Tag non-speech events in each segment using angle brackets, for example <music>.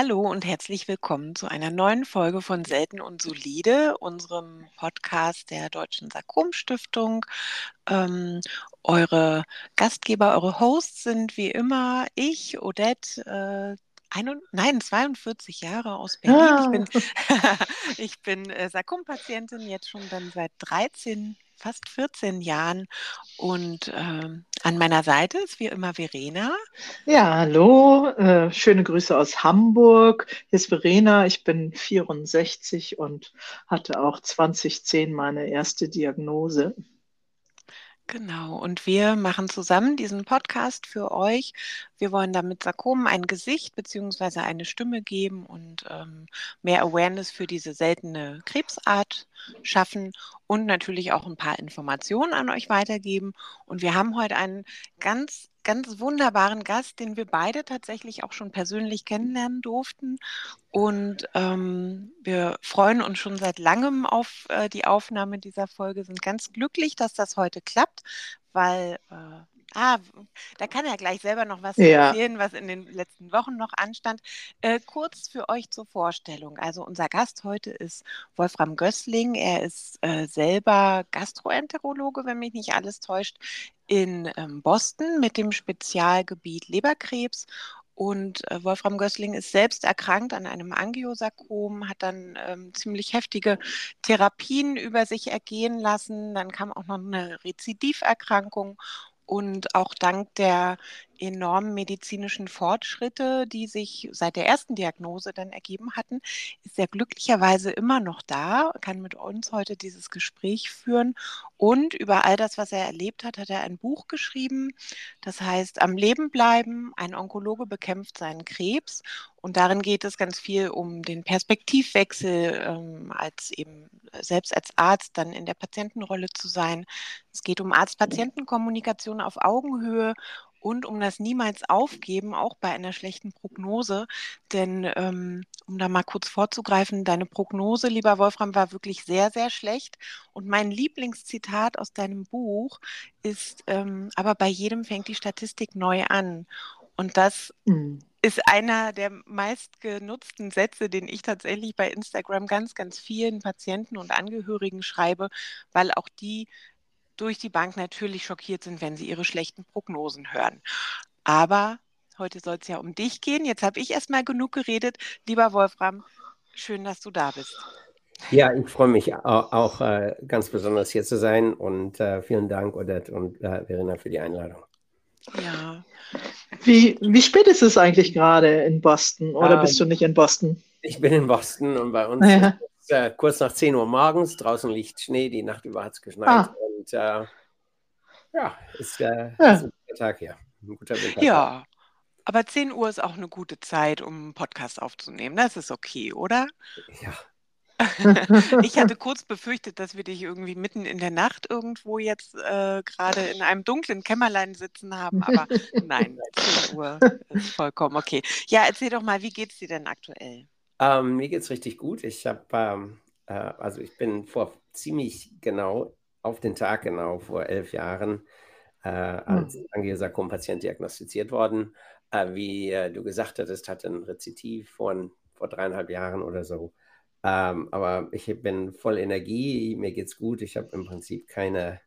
Hallo und herzlich willkommen zu einer neuen Folge von Selten und Solide, unserem Podcast der Deutschen Sarkom-Stiftung. Ähm, eure Gastgeber, eure Hosts sind wie immer ich, Odette, äh, ein, nein, 42 Jahre aus Berlin. Ah. Ich bin, <laughs> ich bin äh, Sarkom-Patientin jetzt schon dann seit 13 fast 14 Jahren. Und ähm, an meiner Seite ist wie immer Verena. Ja, hallo, äh, schöne Grüße aus Hamburg. Hier ist Verena, ich bin 64 und hatte auch 2010 meine erste Diagnose. Genau, und wir machen zusammen diesen Podcast für euch. Wir wollen damit Sarkomen ein Gesicht bzw. eine Stimme geben und ähm, mehr Awareness für diese seltene Krebsart schaffen und natürlich auch ein paar Informationen an euch weitergeben. Und wir haben heute einen ganz ganz wunderbaren Gast, den wir beide tatsächlich auch schon persönlich kennenlernen durften. Und ähm, wir freuen uns schon seit langem auf äh, die Aufnahme dieser Folge, sind ganz glücklich, dass das heute klappt, weil äh, Ah, da kann er gleich selber noch was ja. erzählen, was in den letzten Wochen noch anstand. Äh, kurz für euch zur Vorstellung. Also unser Gast heute ist Wolfram Gößling. Er ist äh, selber Gastroenterologe, wenn mich nicht alles täuscht, in ähm, Boston mit dem Spezialgebiet Leberkrebs und äh, Wolfram Gößling ist selbst erkrankt an einem Angiosarkom, hat dann ähm, ziemlich heftige Therapien über sich ergehen lassen. Dann kam auch noch eine Rezidiverkrankung und auch dank der enormen medizinischen Fortschritte, die sich seit der ersten Diagnose dann ergeben hatten, ist er glücklicherweise immer noch da, kann mit uns heute dieses Gespräch führen und über all das, was er erlebt hat, hat er ein Buch geschrieben. Das heißt, am Leben bleiben, ein Onkologe bekämpft seinen Krebs. Und darin geht es ganz viel um den Perspektivwechsel, ähm, als eben selbst als Arzt dann in der Patientenrolle zu sein. Es geht um Arzt-Patienten-Kommunikation auf Augenhöhe und um das niemals aufgeben, auch bei einer schlechten Prognose. Denn ähm, um da mal kurz vorzugreifen, deine Prognose, lieber Wolfram, war wirklich sehr, sehr schlecht. Und mein Lieblingszitat aus deinem Buch ist, ähm, aber bei jedem fängt die Statistik neu an. Und das mhm. ist einer der meistgenutzten Sätze, den ich tatsächlich bei Instagram ganz, ganz vielen Patienten und Angehörigen schreibe, weil auch die durch die Bank natürlich schockiert sind, wenn sie ihre schlechten Prognosen hören. Aber heute soll es ja um dich gehen. Jetzt habe ich erstmal genug geredet. Lieber Wolfram, schön, dass du da bist. Ja, ich freue mich auch, auch äh, ganz besonders hier zu sein und äh, vielen Dank, Odette und äh, Verena, für die Einladung. Ja. Wie, wie spät ist es eigentlich gerade in Boston oder ähm, bist du nicht in Boston? Ich bin in Boston und bei uns ja. ist es äh, kurz nach 10 Uhr morgens. Draußen liegt Schnee, die Nacht über hat es geschneit. Ah. Und äh, ja, ist, äh, ja. ist ein guter Tag hier. Ein guter Winter. Ja, aber 10 Uhr ist auch eine gute Zeit, um einen Podcast aufzunehmen. Das ist okay, oder? Ja. <laughs> <laughs> ich hatte kurz befürchtet, dass wir dich irgendwie mitten in der Nacht irgendwo jetzt äh, gerade in einem dunklen Kämmerlein sitzen haben, aber <laughs> nein, 10 Uhr ist vollkommen okay. Ja, erzähl doch mal, wie geht es dir denn aktuell? Ähm, mir geht es richtig gut. Ich habe, ähm, äh, also ich bin vor ziemlich genau auf den Tag genau vor elf Jahren äh, als mhm. Angiosarkom-Patient diagnostiziert worden. Äh, wie äh, du gesagt hattest, hatte ein Rezitiv von vor dreieinhalb Jahren oder so. Ähm, aber ich bin voll Energie, mir geht's gut. Ich habe im Prinzip keine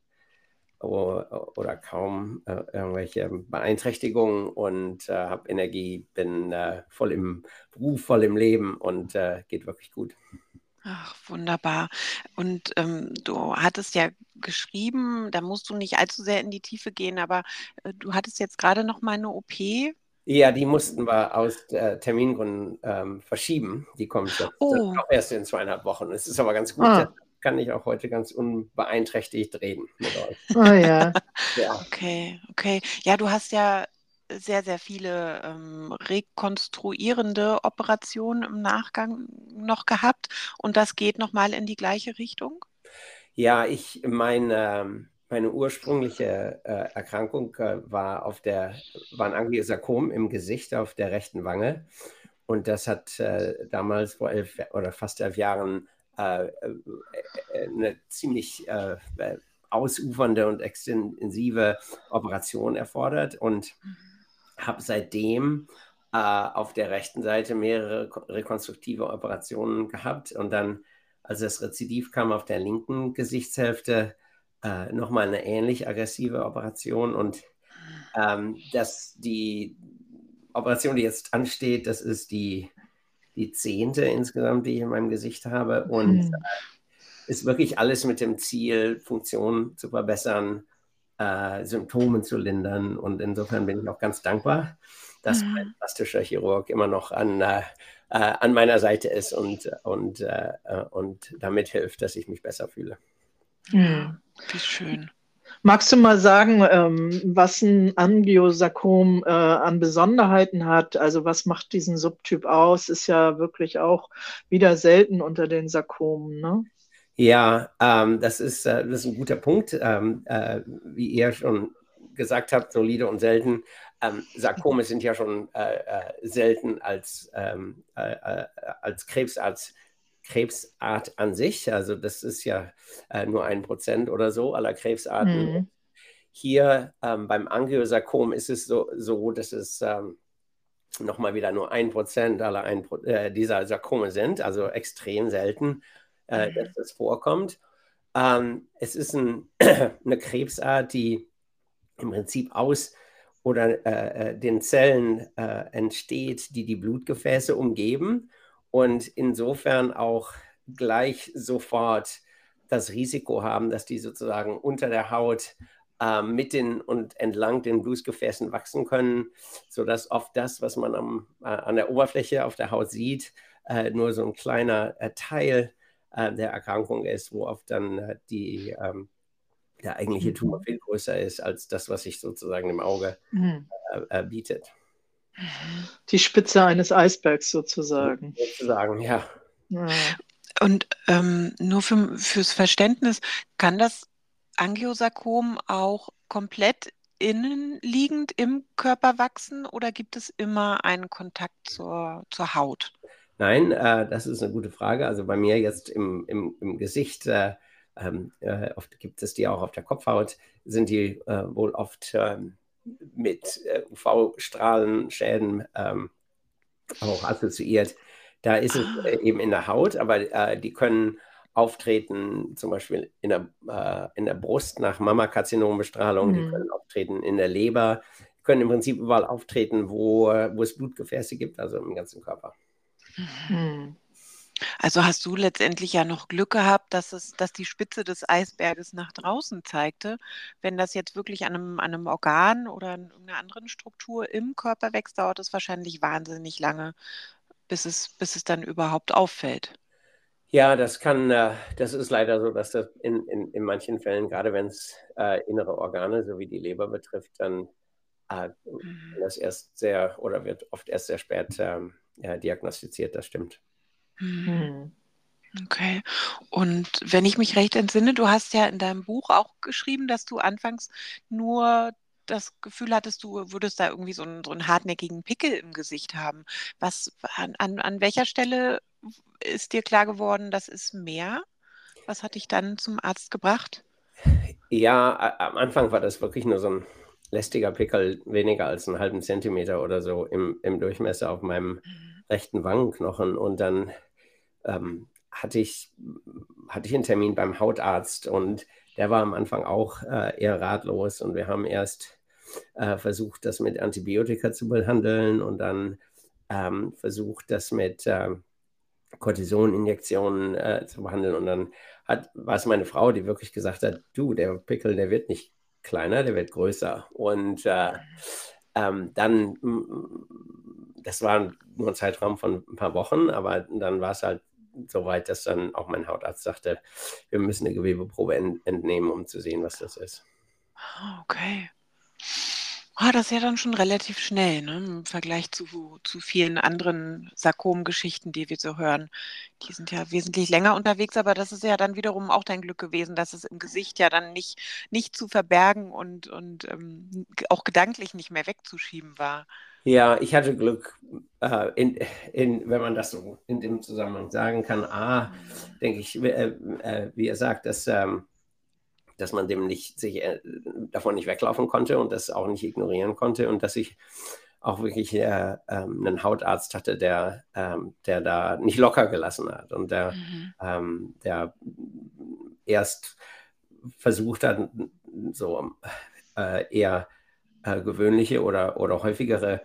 oder kaum äh, irgendwelche Beeinträchtigungen und äh, habe Energie, bin äh, voll im Beruf, voll im Leben und äh, geht wirklich gut. Ach, wunderbar. Und ähm, du hattest ja geschrieben, da musst du nicht allzu sehr in die Tiefe gehen, aber äh, du hattest jetzt gerade noch mal eine OP. Ja, die mussten wir aus äh, Termingründen ähm, verschieben. Die kommt jetzt oh. auch erst in zweieinhalb Wochen. Es ist aber ganz gut, ah. kann ich auch heute ganz unbeeinträchtigt reden mit euch. Oh ja. <laughs> ja. Okay, okay. Ja, du hast ja sehr, sehr viele ähm, rekonstruierende Operationen im Nachgang noch gehabt und das geht nochmal in die gleiche Richtung? Ja, ich meine, meine ursprüngliche äh, Erkrankung äh, war auf der, war ein Angiosarkom im Gesicht auf der rechten Wange. Und das hat äh, damals vor elf oder fast elf Jahren äh, äh, eine ziemlich ausufernde und extensive Operation erfordert. Und mhm habe seitdem äh, auf der rechten Seite mehrere rekonstruktive Operationen gehabt und dann, als das Rezidiv kam auf der linken Gesichtshälfte, äh, nochmal eine ähnlich aggressive Operation und ähm, dass die Operation, die jetzt ansteht, das ist die, die zehnte insgesamt, die ich in meinem Gesicht habe und mhm. äh, ist wirklich alles mit dem Ziel, Funktionen zu verbessern, äh, Symptome zu lindern und insofern bin ich auch ganz dankbar dass mhm. mein plastischer Chirurg immer noch an, äh, äh, an meiner Seite ist und, und, äh, äh und damit hilft, dass ich mich besser fühle. Ja, wie schön. Magst du mal sagen, ähm, was ein Angiosarkom äh, an Besonderheiten hat? Also was macht diesen Subtyp aus? Ist ja wirklich auch wieder selten unter den Sarkomen, ne? Ja, ähm, das, ist, äh, das ist ein guter Punkt. Ähm, äh, wie ihr schon gesagt habt, solide und selten. Ähm, Sarkome sind ja schon äh, äh, selten als, ähm, äh, äh, als Krebsart, Krebsart an sich. Also das ist ja nur ein Prozent oder so aller Krebsarten. Mhm. Hier ähm, beim Angiosarkom ist es so, so dass es ähm, nochmal wieder nur ein Prozent aller ein, dieser Sarkome sind, also extrem selten, mhm. dass das vorkommt. Ähm, es ist ein, <clears throat> eine Krebsart, die im Prinzip aus oder äh, äh, den Zellen äh, entsteht, die die Blutgefäße umgeben und insofern auch gleich sofort das Risiko haben, dass die sozusagen unter der Haut äh, mit den und entlang den Blutgefäßen wachsen können, sodass oft das, was man am, äh, an der Oberfläche auf der Haut sieht, äh, nur so ein kleiner Teil der Erkrankung ist, wo oft dann die ähm, der eigentliche mhm. Tumor viel größer ist als das, was sich sozusagen im Auge mhm. äh, äh, bietet. Die Spitze eines Eisbergs sozusagen. Sozusagen, ja. ja. Und ähm, nur für, fürs Verständnis, kann das Angiosarkom auch komplett innenliegend im Körper wachsen oder gibt es immer einen Kontakt zur, zur Haut? Nein, äh, das ist eine gute Frage. Also bei mir jetzt im, im, im Gesicht äh, ähm, äh, oft gibt es die auch auf der Kopfhaut, sind die äh, wohl oft ähm, mit äh, UV-Strahlenschäden ähm, auch assoziiert. Da ist es äh, eben in der Haut, aber die können auftreten, zum Beispiel in der, in der Brust nach Mammakarzinombestrahlung, mhm. die können auftreten in der Leber, können im Prinzip überall auftreten, wo, wo es Blutgefäße gibt, also im ganzen Körper. Mhm. Also hast du letztendlich ja noch Glück gehabt, dass es, dass die Spitze des Eisberges nach draußen zeigte. Wenn das jetzt wirklich an einem, an einem Organ oder in irgendeiner anderen Struktur im Körper wächst, dauert es wahrscheinlich wahnsinnig lange, bis es, bis es dann überhaupt auffällt. Ja, das kann, äh, das ist leider so, dass das in, in, in manchen Fällen, gerade wenn es äh, innere Organe, so wie die Leber betrifft, dann äh, mhm. das erst sehr oder wird oft erst sehr spät ähm, ja, diagnostiziert, das stimmt. Mhm. Okay. Und wenn ich mich recht entsinne, du hast ja in deinem Buch auch geschrieben, dass du anfangs nur das Gefühl hattest, du würdest da irgendwie so einen, so einen hartnäckigen Pickel im Gesicht haben. Was, an, an, an welcher Stelle ist dir klar geworden, das ist mehr? Was hat dich dann zum Arzt gebracht? Ja, am Anfang war das wirklich nur so ein lästiger Pickel, weniger als einen halben Zentimeter oder so im, im Durchmesser auf meinem mhm. rechten Wangenknochen. Und dann ähm, hatte, ich, hatte ich einen Termin beim Hautarzt und der war am Anfang auch äh, eher ratlos und wir haben erst äh, versucht, das mit Antibiotika zu behandeln und dann ähm, versucht, das mit äh, Cortisoninjektionen äh, zu behandeln und dann hat, war es meine Frau, die wirklich gesagt hat, du, der Pickel, der wird nicht kleiner, der wird größer und äh, ähm, dann, das war nur ein Zeitraum von ein paar Wochen, aber dann war es halt so weit, dass dann auch mein Hautarzt sagte, wir müssen eine Gewebeprobe entnehmen, um zu sehen, was das ist. Ah, okay. Oh, das ist ja dann schon relativ schnell, ne? Im Vergleich zu, zu vielen anderen Sarkom-Geschichten, die wir so hören. Die sind ja wesentlich länger unterwegs, aber das ist ja dann wiederum auch dein Glück gewesen, dass es im Gesicht ja dann nicht, nicht zu verbergen und, und ähm, auch gedanklich nicht mehr wegzuschieben war. Ja, ich hatte Glück, äh, in, in, wenn man das so in dem Zusammenhang sagen kann. A, denke ich, äh, äh, wie er sagt, dass, ähm, dass man dem nicht, sich, äh, davon nicht weglaufen konnte und das auch nicht ignorieren konnte und dass ich auch wirklich äh, ähm, einen Hautarzt hatte, der, ähm, der da nicht locker gelassen hat und der, mhm. ähm, der erst versucht hat, so äh, eher äh, gewöhnliche oder, oder häufigere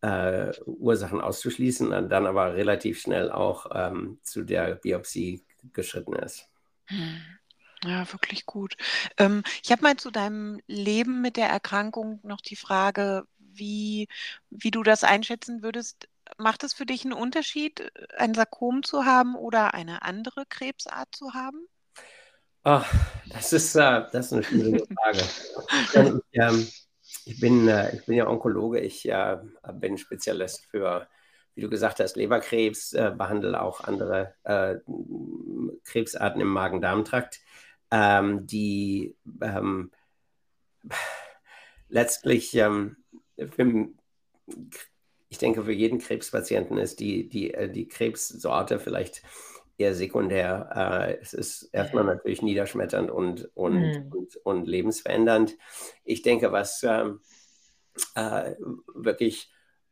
äh, Ursachen auszuschließen, dann aber relativ schnell auch ähm, zu der Biopsie geschritten ist. Mhm. Ja, wirklich gut. Ähm, ich habe mal zu deinem Leben mit der Erkrankung noch die Frage, wie, wie du das einschätzen würdest. Macht es für dich einen Unterschied, ein Sarkom zu haben oder eine andere Krebsart zu haben? Oh, das, ist, äh, das ist eine schwierige <laughs> Frage. ich, ähm, ich, bin, äh, ich bin ja Onkologe, ich äh, bin Spezialist für, wie du gesagt hast, Leberkrebs, äh, behandle auch andere äh, Krebsarten im Magen-Darm-Trakt, ähm, die ähm, letztlich ähm, für, ich denke, für jeden Krebspatienten ist die, die, äh, die Krebssorte vielleicht eher sekundär. Äh, es ist erstmal natürlich niederschmetternd und, und, mhm. und, und, lebensverändernd. Ich denke, was ähm, äh, wirklich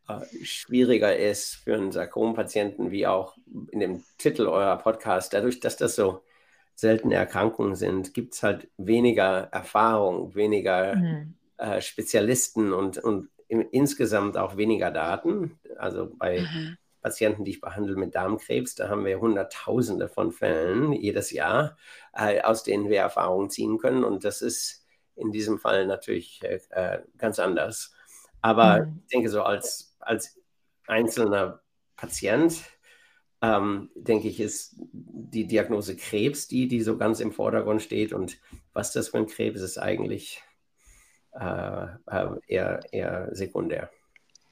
äh, schwieriger ist für einen Sarkompatienten, wie auch in dem Titel eurer Podcast, dadurch, dass das so seltene Erkrankungen sind, gibt es halt weniger Erfahrung, weniger mhm. äh, Spezialisten und, und im, insgesamt auch weniger Daten. Also bei mhm. Patienten, die ich behandle mit Darmkrebs, da haben wir Hunderttausende von Fällen jedes Jahr, äh, aus denen wir Erfahrungen ziehen können. Und das ist in diesem Fall natürlich äh, äh ganz anders. Aber mhm. ich denke, so als, als einzelner Patient, ähm, denke ich, ist die Diagnose Krebs die, die so ganz im Vordergrund steht. Und was das für ein Krebs ist, eigentlich äh, äh, eher, eher sekundär.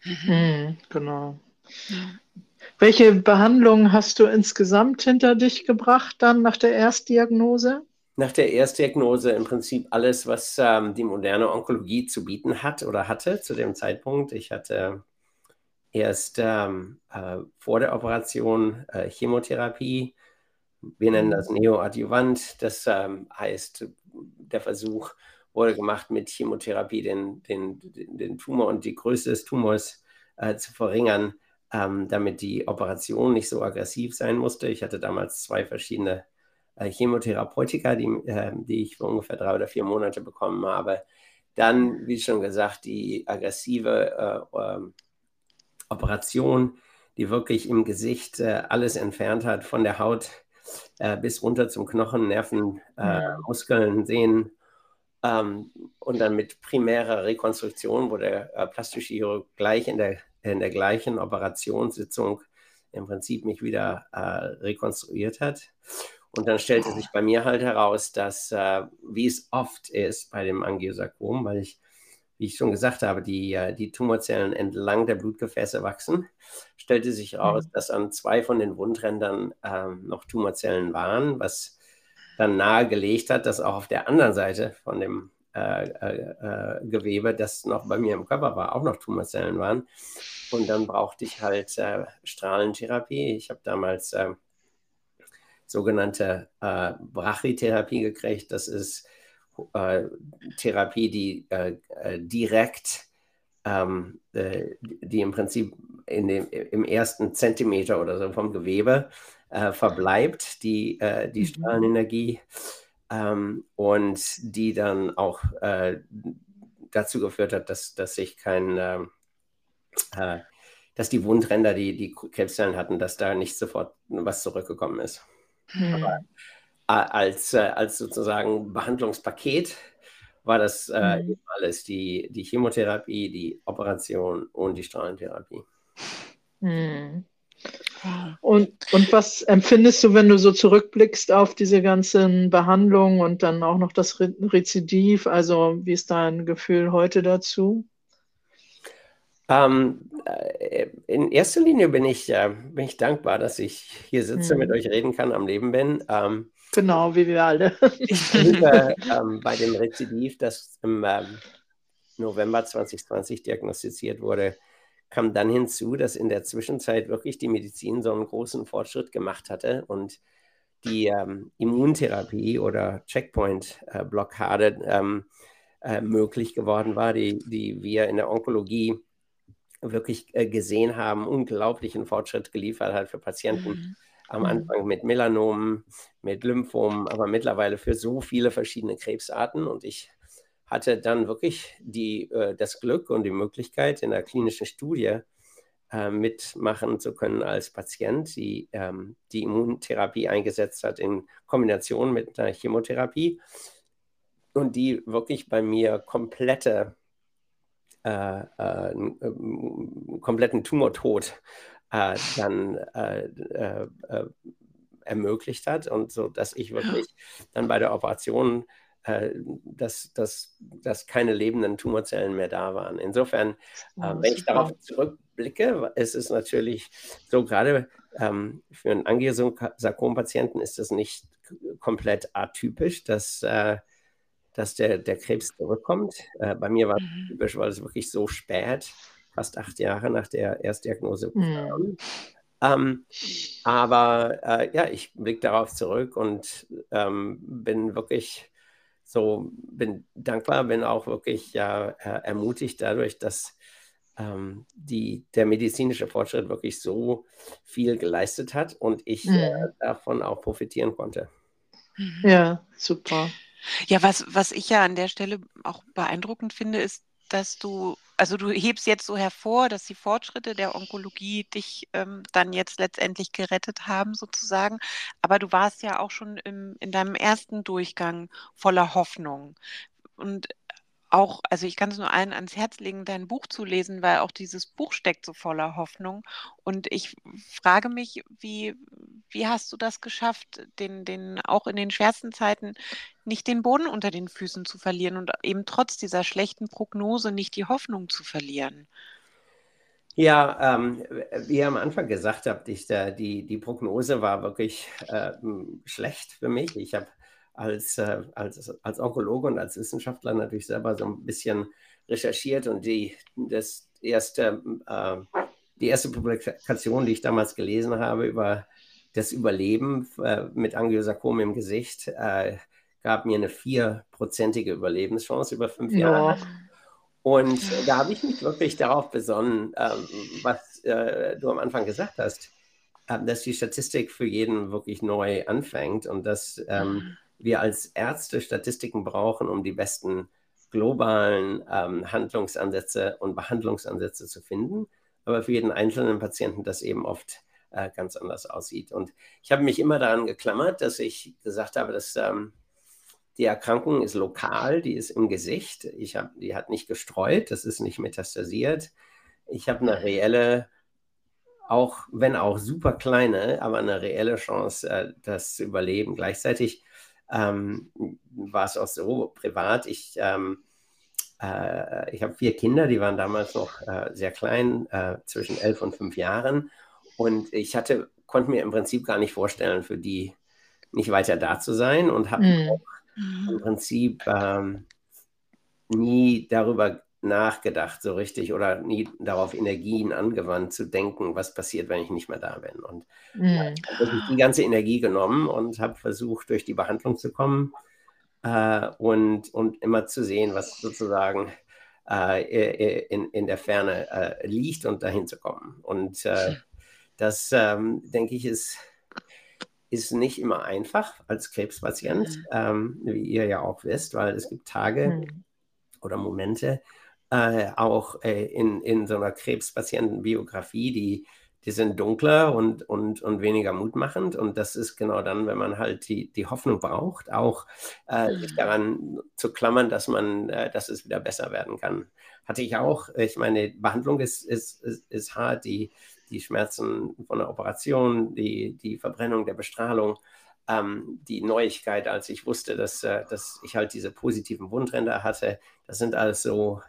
Mhm, genau. Welche Behandlung hast du insgesamt hinter dich gebracht dann nach der Erstdiagnose? Nach der Erstdiagnose im Prinzip alles, was ähm, die moderne Onkologie zu bieten hat oder hatte zu dem Zeitpunkt. Ich hatte erst ähm, äh, vor der Operation äh, Chemotherapie. Wir nennen das Neoadjuvant. Das ähm, heißt, der Versuch, wurde gemacht mit Chemotherapie, den, den, den Tumor und die Größe des Tumors äh, zu verringern, ähm, damit die Operation nicht so aggressiv sein musste. Ich hatte damals zwei verschiedene äh, Chemotherapeutika, die, äh, die ich für ungefähr drei oder vier Monate bekommen habe. Dann, wie schon gesagt, die aggressive äh, ähm, Operation, die wirklich im Gesicht äh, alles entfernt hat, von der Haut äh, bis runter zum Knochen, Nerven, Muskeln, Sehnen ähm, und dann mit primärer Rekonstruktion, wo der äh, plastische Chirurg gleich in der, in der gleichen Operationssitzung im Prinzip mich wieder äh, rekonstruiert hat. Und dann stellte sich bei mir halt heraus, dass, äh, wie es oft ist bei dem Angiosarkom, weil ich, wie ich schon gesagt habe, die, äh, die Tumorzellen entlang der Blutgefäße wachsen, stellte sich heraus, mhm. dass an zwei von den Wundrändern ähm, noch Tumorzellen waren, was dann nahegelegt hat, dass auch auf der anderen Seite von dem äh, äh, äh, Gewebe, das noch bei mir im Körper war, auch noch Tumorzellen waren. Und dann brauchte ich halt äh, Strahlentherapie. Ich habe damals äh, sogenannte äh, Brachytherapie gekriegt. Das ist Therapie, die direkt, ähm, die im Prinzip in dem, im ersten Zentimeter oder so vom Gewebe äh, verbleibt, die, äh, die mhm. Strahlenenergie, ähm, und die dann auch äh, dazu geführt hat, dass, dass sich kein, äh, dass die Wundränder, die die Krebszellen hatten, dass da nicht sofort was zurückgekommen ist. Mhm. Aber äh, als, äh, als sozusagen Behandlungspaket war das mhm. alles, die, die Chemotherapie, die Operation und die Strahlentherapie. Mhm. Und, und was empfindest du, wenn du so zurückblickst auf diese ganzen Behandlungen und dann auch noch das Rezidiv? Also, wie ist dein Gefühl heute dazu? Ähm, äh, in erster Linie bin ich, äh, bin ich dankbar, dass ich hier sitze, hm. mit euch reden kann, am Leben bin. Ähm, genau, wie wir alle. ich liebe <laughs> ähm, bei dem Rezidiv, das im ähm, November 2020 diagnostiziert wurde, kam dann hinzu, dass in der Zwischenzeit wirklich die Medizin so einen großen Fortschritt gemacht hatte und die ähm, Immuntherapie oder Checkpoint-Blockade ähm, äh, möglich geworden war, die, die wir in der Onkologie wirklich äh, gesehen haben, unglaublichen Fortschritt geliefert hat für Patienten. Mhm. Am mhm. Anfang mit Melanomen, mit Lymphomen, aber mittlerweile für so viele verschiedene Krebsarten. Und ich hatte dann wirklich die, äh, das Glück und die Möglichkeit, in der klinischen Studie äh, mitmachen zu können als Patient, die ähm, die Immuntherapie eingesetzt hat in Kombination mit einer Chemotherapie und die wirklich bei mir komplette, äh, äh, kompletten Tumortod äh, dann äh, äh, ermöglicht hat und so, dass ich wirklich dann bei der Operation dass, dass, dass keine lebenden Tumorzellen mehr da waren. Insofern, äh, wenn ich darauf zurückblicke, ist es natürlich so, gerade ähm, für einen Angiosarkom-Patienten ist das nicht komplett atypisch, dass, äh, dass der, der Krebs zurückkommt. Äh, bei mir war es mhm. typisch, weil es wirklich so spät, fast acht Jahre nach der Erstdiagnose mhm. Ähm, aber äh, ja, ich blicke darauf zurück und ähm, bin wirklich so bin dankbar, bin auch wirklich ja, ermutigt dadurch, dass ähm, die, der medizinische Fortschritt wirklich so viel geleistet hat und ich mhm. äh, davon auch profitieren konnte. Ja, super. Ja, was, was ich ja an der Stelle auch beeindruckend finde, ist, dass du, also du hebst jetzt so hervor, dass die Fortschritte der Onkologie dich ähm, dann jetzt letztendlich gerettet haben, sozusagen. Aber du warst ja auch schon im, in deinem ersten Durchgang voller Hoffnung. Und auch, also ich kann es nur allen ans Herz legen, dein Buch zu lesen, weil auch dieses Buch steckt so voller Hoffnung. Und ich frage mich, wie, wie hast du das geschafft, den, den auch in den schwersten Zeiten nicht den Boden unter den Füßen zu verlieren und eben trotz dieser schlechten Prognose nicht die Hoffnung zu verlieren? Ja, ähm, wie ihr am Anfang gesagt habt, ich, die, die Prognose war wirklich äh, schlecht für mich. Ich habe als, äh, als, als Onkologe und als Wissenschaftler natürlich selber so ein bisschen recherchiert und die, das erste, äh, die erste Publikation, die ich damals gelesen habe über das Überleben äh, mit Angiosarkom im Gesicht, äh, gab mir eine vierprozentige Überlebenschance über fünf ja. Jahre. Und da habe ich mich wirklich darauf besonnen, ähm, was äh, du am Anfang gesagt hast, äh, dass die Statistik für jeden wirklich neu anfängt und dass ähm, wir als Ärzte Statistiken brauchen, um die besten globalen ähm, Handlungsansätze und Behandlungsansätze zu finden, aber für jeden einzelnen Patienten das eben oft äh, ganz anders aussieht. Und ich habe mich immer daran geklammert, dass ich gesagt habe, dass ähm, die Erkrankung ist lokal, die ist im Gesicht, ich hab, die hat nicht gestreut, das ist nicht metastasiert. Ich habe eine reelle, auch wenn auch super kleine, aber eine reelle Chance, äh, das zu überleben. Gleichzeitig ähm, war es auch so privat. Ich, ähm, äh, ich habe vier Kinder, die waren damals noch äh, sehr klein, äh, zwischen elf und fünf Jahren. Und ich hatte, konnte mir im Prinzip gar nicht vorstellen, für die nicht weiter da zu sein und habe mhm. auch im Prinzip ähm, nie darüber nachgedacht, so richtig, oder nie darauf Energien angewandt, zu denken, was passiert, wenn ich nicht mehr da bin. Und mhm. habe die ganze Energie genommen und habe versucht, durch die Behandlung zu kommen äh, und, und immer zu sehen, was sozusagen äh, in, in der Ferne äh, liegt und dahin zu kommen. Und äh, das, ähm, denke ich, ist ist nicht immer einfach als Krebspatient, mhm. ähm, wie ihr ja auch wisst, weil es gibt Tage mhm. oder Momente, äh, auch äh, in, in so einer Krebspatientenbiografie, die, die sind dunkler und, und, und weniger mutmachend. Und das ist genau dann, wenn man halt die, die Hoffnung braucht, auch äh, sich daran zu klammern, dass man, äh, dass es wieder besser werden kann. Hatte ich auch. Ich meine, Behandlung ist, ist, ist, ist hart, die, die Schmerzen von der Operation, die, die Verbrennung der Bestrahlung. Ähm, die Neuigkeit, als ich wusste, dass, äh, dass ich halt diese positiven Wundränder hatte, das sind alles so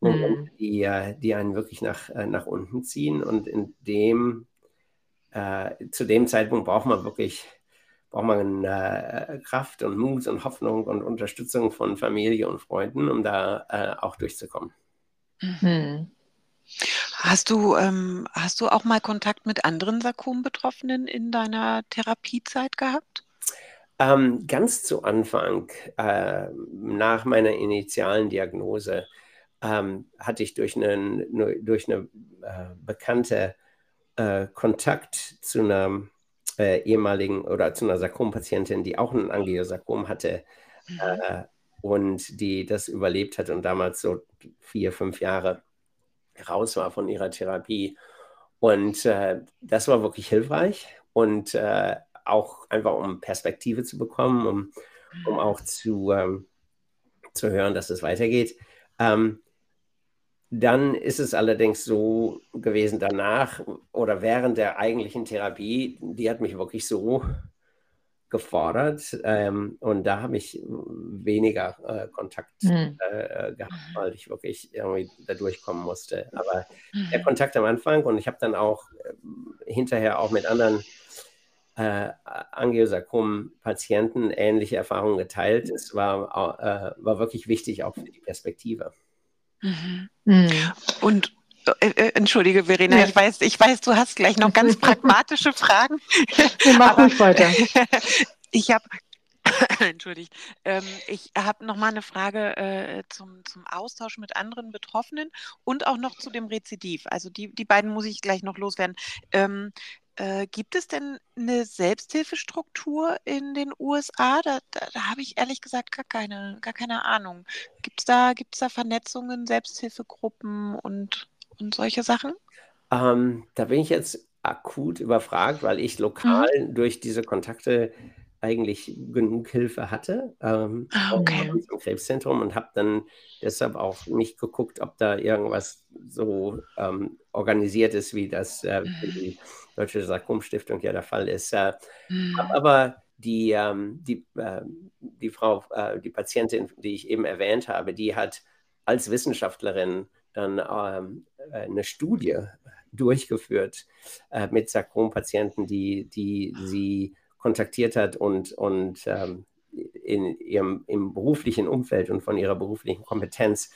Momente, die, äh, die einen wirklich nach, äh, nach unten ziehen. Und in dem, äh, zu dem Zeitpunkt braucht man wirklich braucht man äh, Kraft und Mut und Hoffnung und Unterstützung von Familie und Freunden, um da äh, auch durchzukommen. Mhm. Hast du, ähm, hast du auch mal Kontakt mit anderen Sarkom-Betroffenen in deiner Therapiezeit gehabt? Ähm, ganz zu Anfang, äh, nach meiner initialen Diagnose, ähm, hatte ich durch, einen, durch eine äh, bekannte äh, Kontakt zu einer äh, ehemaligen oder zu einer Sarkompatientin, die auch ein Angiosarkom hatte mhm. Äh, und die das überlebt hat und damals so vier, fünf Jahre raus war von ihrer Therapie. Und äh, das war wirklich hilfreich und äh, auch einfach um Perspektive zu bekommen, um, um mhm. auch zu, ähm, zu hören, dass es weitergeht. Ähm, dann ist es allerdings so gewesen danach oder während der eigentlichen Therapie, die hat mich wirklich so gefordert ähm, und da habe ich weniger äh, Kontakt mhm. äh, gehabt, weil ich wirklich irgendwie da durchkommen musste. Aber mhm. der Kontakt am Anfang und ich habe dann auch äh, hinterher auch mit anderen äh, Angiosarkom-Patienten ähnliche Erfahrungen geteilt. Es war, äh, war wirklich wichtig auch für die Perspektive. Mhm. Mhm. Und äh, äh, entschuldige, Verena, ja. ich weiß, ich weiß, du hast gleich noch ganz <laughs> pragmatische Fragen. Wir machen ruhig weiter. <laughs> ich habe <coughs> Entschuldigt. Ähm, ich habe noch mal eine Frage äh, zum, zum Austausch mit anderen Betroffenen und auch noch zu dem Rezidiv. Also die, die beiden muss ich gleich noch loswerden. Ähm, äh, gibt es denn eine Selbsthilfestruktur in den USA? Da, da, da habe ich ehrlich gesagt gar keine, gar keine Ahnung. Gibt es da, gibt's da Vernetzungen, Selbsthilfegruppen und, und solche Sachen? Ähm, da bin ich jetzt akut überfragt, weil ich lokal mhm. durch diese Kontakte eigentlich genug Hilfe hatte ähm, ah, okay. im Krebszentrum und habe dann deshalb auch nicht geguckt, ob da irgendwas so ähm, organisiert ist, wie das äh, für die mhm. Deutsche Sarkom-Stiftung ja der Fall ist. Äh, mhm. Aber die, ähm, die, äh, die Frau, äh, die Patientin, die ich eben erwähnt habe, die hat als Wissenschaftlerin dann ähm, eine Studie durchgeführt äh, mit Sarkom-Patienten, die, die sie kontaktiert hat und, und ähm, in ihrem im beruflichen Umfeld und von ihrer beruflichen Kompetenz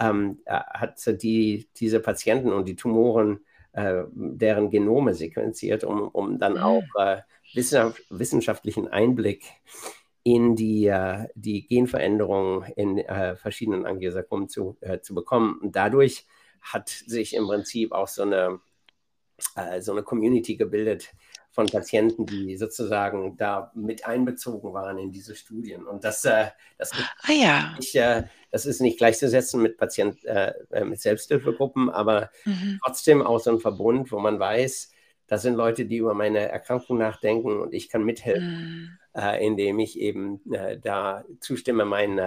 ähm, äh, hat sie die, diese Patienten und die Tumoren, äh, deren Genome sequenziert, um, um dann mhm. auch äh, wissenschaftlichen Einblick in die, äh, die Genveränderungen in äh, verschiedenen Angiosarkomen zu, äh, zu bekommen. Und dadurch hat sich im Prinzip auch so eine, so eine Community gebildet, von Patienten, die sozusagen da mit einbezogen waren in diese Studien. Und das, äh, das, ah, ja. nicht, äh, das ist nicht gleichzusetzen mit Patient, äh, äh, mit Selbsthilfegruppen, aber mhm. trotzdem auch so ein Verbund, wo man weiß, das sind Leute, die über meine Erkrankung nachdenken und ich kann mithelfen, mhm. äh, indem ich eben äh, da zustimme, mein,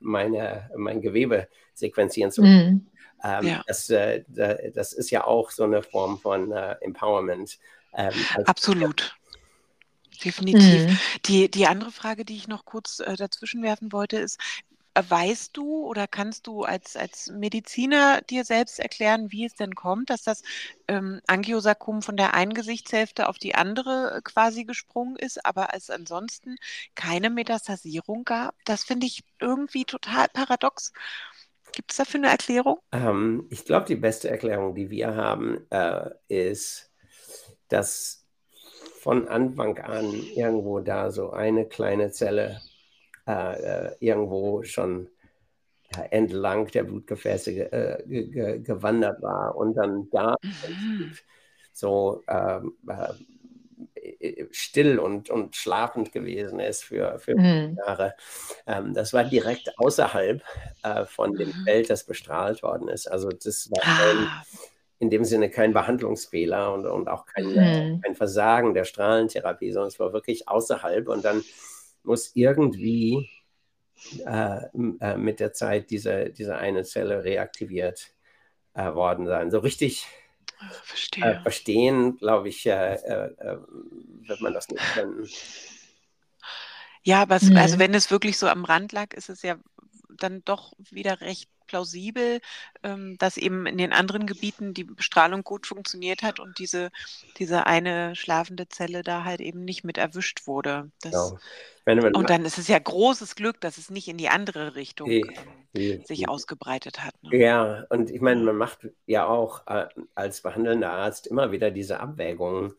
meine, mein Gewebe sequenzieren zu können. Mhm. Ähm, ja. das, das ist ja auch so eine Form von Empowerment. Ähm, Absolut. Definitiv. Mhm. Die, die andere Frage, die ich noch kurz äh, dazwischen werfen wollte, ist, weißt du oder kannst du als, als Mediziner dir selbst erklären, wie es denn kommt, dass das ähm, Angiosarkom von der einen Gesichtshälfte auf die andere quasi gesprungen ist, aber es ansonsten keine Metastasierung gab? Das finde ich irgendwie total paradox. Gibt es dafür eine Erklärung? Ähm, ich glaube, die beste Erklärung, die wir haben, äh, ist, dass von Anfang an irgendwo da so eine kleine Zelle äh, äh irgendwo schon äh, entlang der Blutgefäße äh, gewandert war und dann da mhm. so ähm, äh, still und, und schlafend gewesen ist für, für mhm. Jahre. Ähm, das war direkt außerhalb äh, von dem mhm. Feld, das bestrahlt worden ist. Also das war ein, ah in dem Sinne kein Behandlungsfehler und, und auch kein, mhm. kein Versagen der Strahlentherapie, sondern es war wirklich außerhalb und dann muss irgendwie äh, äh, mit der Zeit diese, diese eine Zelle reaktiviert äh, worden sein. So richtig äh, verstehen, glaube ich, äh, äh, wird man das nicht können. Ja, aber es, also mhm. also wenn es wirklich so am Rand lag, ist es ja dann doch wieder recht plausibel, ähm, dass eben in den anderen Gebieten die Bestrahlung gut funktioniert hat und diese, diese eine schlafende Zelle da halt eben nicht mit erwischt wurde. Das, genau. und dann ist es ja großes Glück, dass es nicht in die andere Richtung die, die, sich die, ausgebreitet hat. Ne? Ja, und ich meine, man macht ja auch äh, als behandelnder Arzt immer wieder diese Abwägungen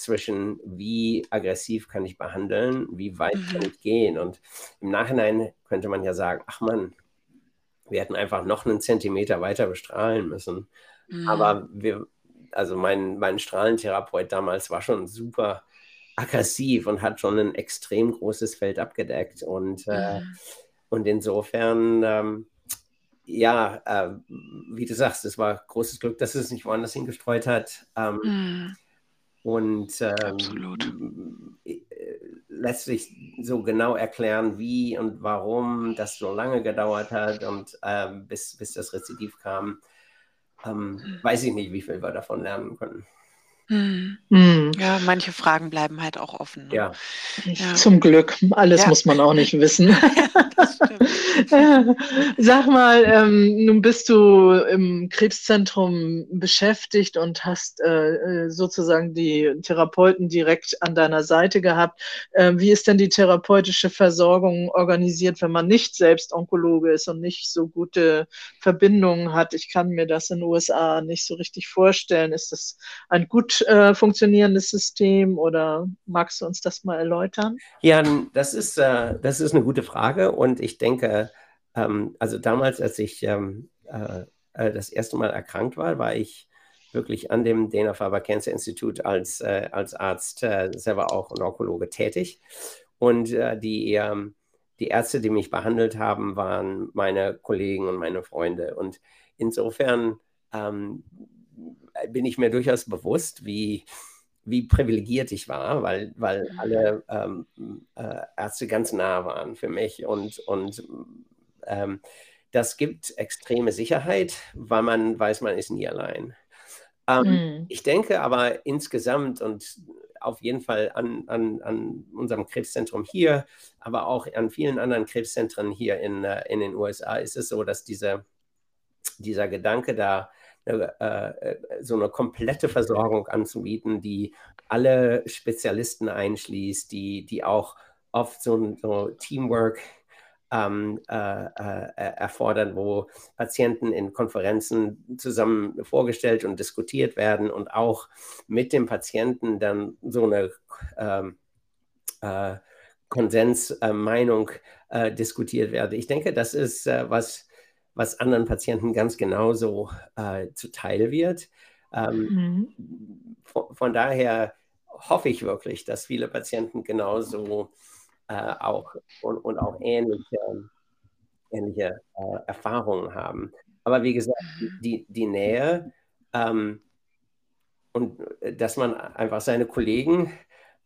zwischen wie aggressiv kann ich behandeln, wie weit mhm. kann ich gehen. Und im Nachhinein könnte man ja sagen, ach man, wir hätten einfach noch einen Zentimeter weiter bestrahlen müssen. Mhm. Aber wir, also mein, mein Strahlentherapeut damals war schon super aggressiv und hat schon ein extrem großes Feld abgedeckt. Und, äh, mhm. und insofern, ähm, ja, äh, wie du sagst, es war großes Glück, dass es nicht woanders hingestreut hat. Ähm, mhm. Und ähm, letztlich so genau erklären, wie und warum das so lange gedauert hat und ähm, bis, bis das Rezidiv kam, ähm, weiß ich nicht, wie viel wir davon lernen können. Mhm. Mhm. Ja, manche Fragen bleiben halt auch offen. Ne? Ja. ja. Zum Glück. Alles ja. muss man auch nicht wissen. <laughs> <laughs> Sag mal, ähm, nun bist du im Krebszentrum beschäftigt und hast äh, äh, sozusagen die Therapeuten direkt an deiner Seite gehabt. Äh, wie ist denn die therapeutische Versorgung organisiert, wenn man nicht selbst Onkologe ist und nicht so gute Verbindungen hat? Ich kann mir das in den USA nicht so richtig vorstellen. Ist das ein gut äh, funktionierendes System oder magst du uns das mal erläutern? Ja, das ist, äh, das ist eine gute Frage und ich denke, ähm, also damals, als ich ähm, äh, äh das erste Mal erkrankt war, war ich wirklich an dem Dana-Farber Cancer Institute als, äh, als Arzt selber auch und Onkologe tätig und die ähm, die Ärzte, die mich behandelt haben, waren meine Kollegen und meine Freunde. Und insofern ähm, bin ich mir durchaus bewusst, wie, wie privilegiert ich war, weil, weil mhm. alle ähm, äh, Ärzte ganz nah waren für mich. Und, und ähm, das gibt extreme Sicherheit, weil man weiß, man ist nie allein. Ähm, mhm. Ich denke aber insgesamt und auf jeden Fall an, an, an unserem Krebszentrum hier, aber auch an vielen anderen Krebszentren hier in, äh, in den USA ist es so, dass diese, dieser Gedanke da, äh, äh, so eine komplette Versorgung anzubieten, die alle Spezialisten einschließt, die, die auch oft so ein so Teamwork ähm, äh, äh, erfordern, wo Patienten in Konferenzen zusammen vorgestellt und diskutiert werden und auch mit dem Patienten dann so eine ähm, äh, Konsensmeinung äh, diskutiert werde. Ich denke, das ist was was anderen Patienten ganz genauso äh, zuteil wird. Ähm, mhm. von, von, daher hoffe ich wirklich, dass viele Patienten genauso äh, auch und, und, auch ähnliche, ähnliche äh, Erfahrungen haben. Aber wie gesagt, mhm. die, die Nähe ähm, und äh, dass man einfach seine Kollegen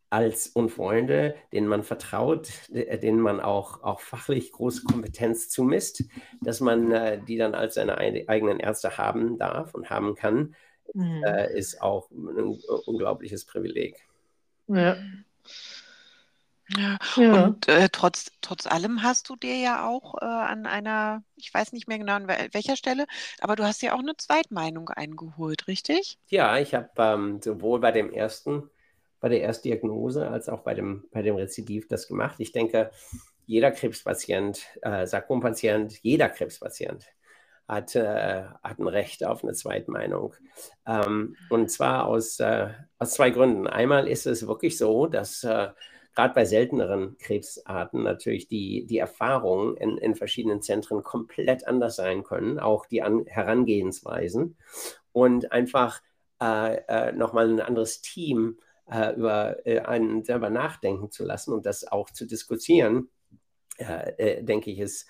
als und Freunde, denen man vertraut, äh, denen man auch, auch fachlich große Kompetenz zumisst, dass man äh, die dann als seine eigenen Ärzte haben darf und haben kann, mhm. äh, ist auch ein unglaubliches Privileg. Ja. Ja, ja. und äh, trotz, trotz allem hast du dir ja auch äh, an einer, ich weiß nicht mehr genau an welcher Stelle, aber du hast ja auch eine Zweitmeinung eingeholt, richtig? Ja, ich habe ähm, sowohl bei dem ersten bei der Erstdiagnose als auch bei dem, bei dem Rezidiv das gemacht. Ich denke, jeder Krebspatient, äh, Sarkompatient, jeder Krebspatient hat, äh, hat ein Recht auf eine Zweitmeinung. Ähm, und zwar aus, äh, aus zwei Gründen. Einmal ist es wirklich so, dass äh, gerade bei selteneren Krebsarten natürlich die, die Erfahrungen in, in verschiedenen Zentren komplett anders sein können, auch die An Herangehensweisen und einfach äh, äh, nochmal ein anderes Team äh, über äh, einen selber nachdenken zu lassen und das auch zu diskutieren, äh, denke ich, ist,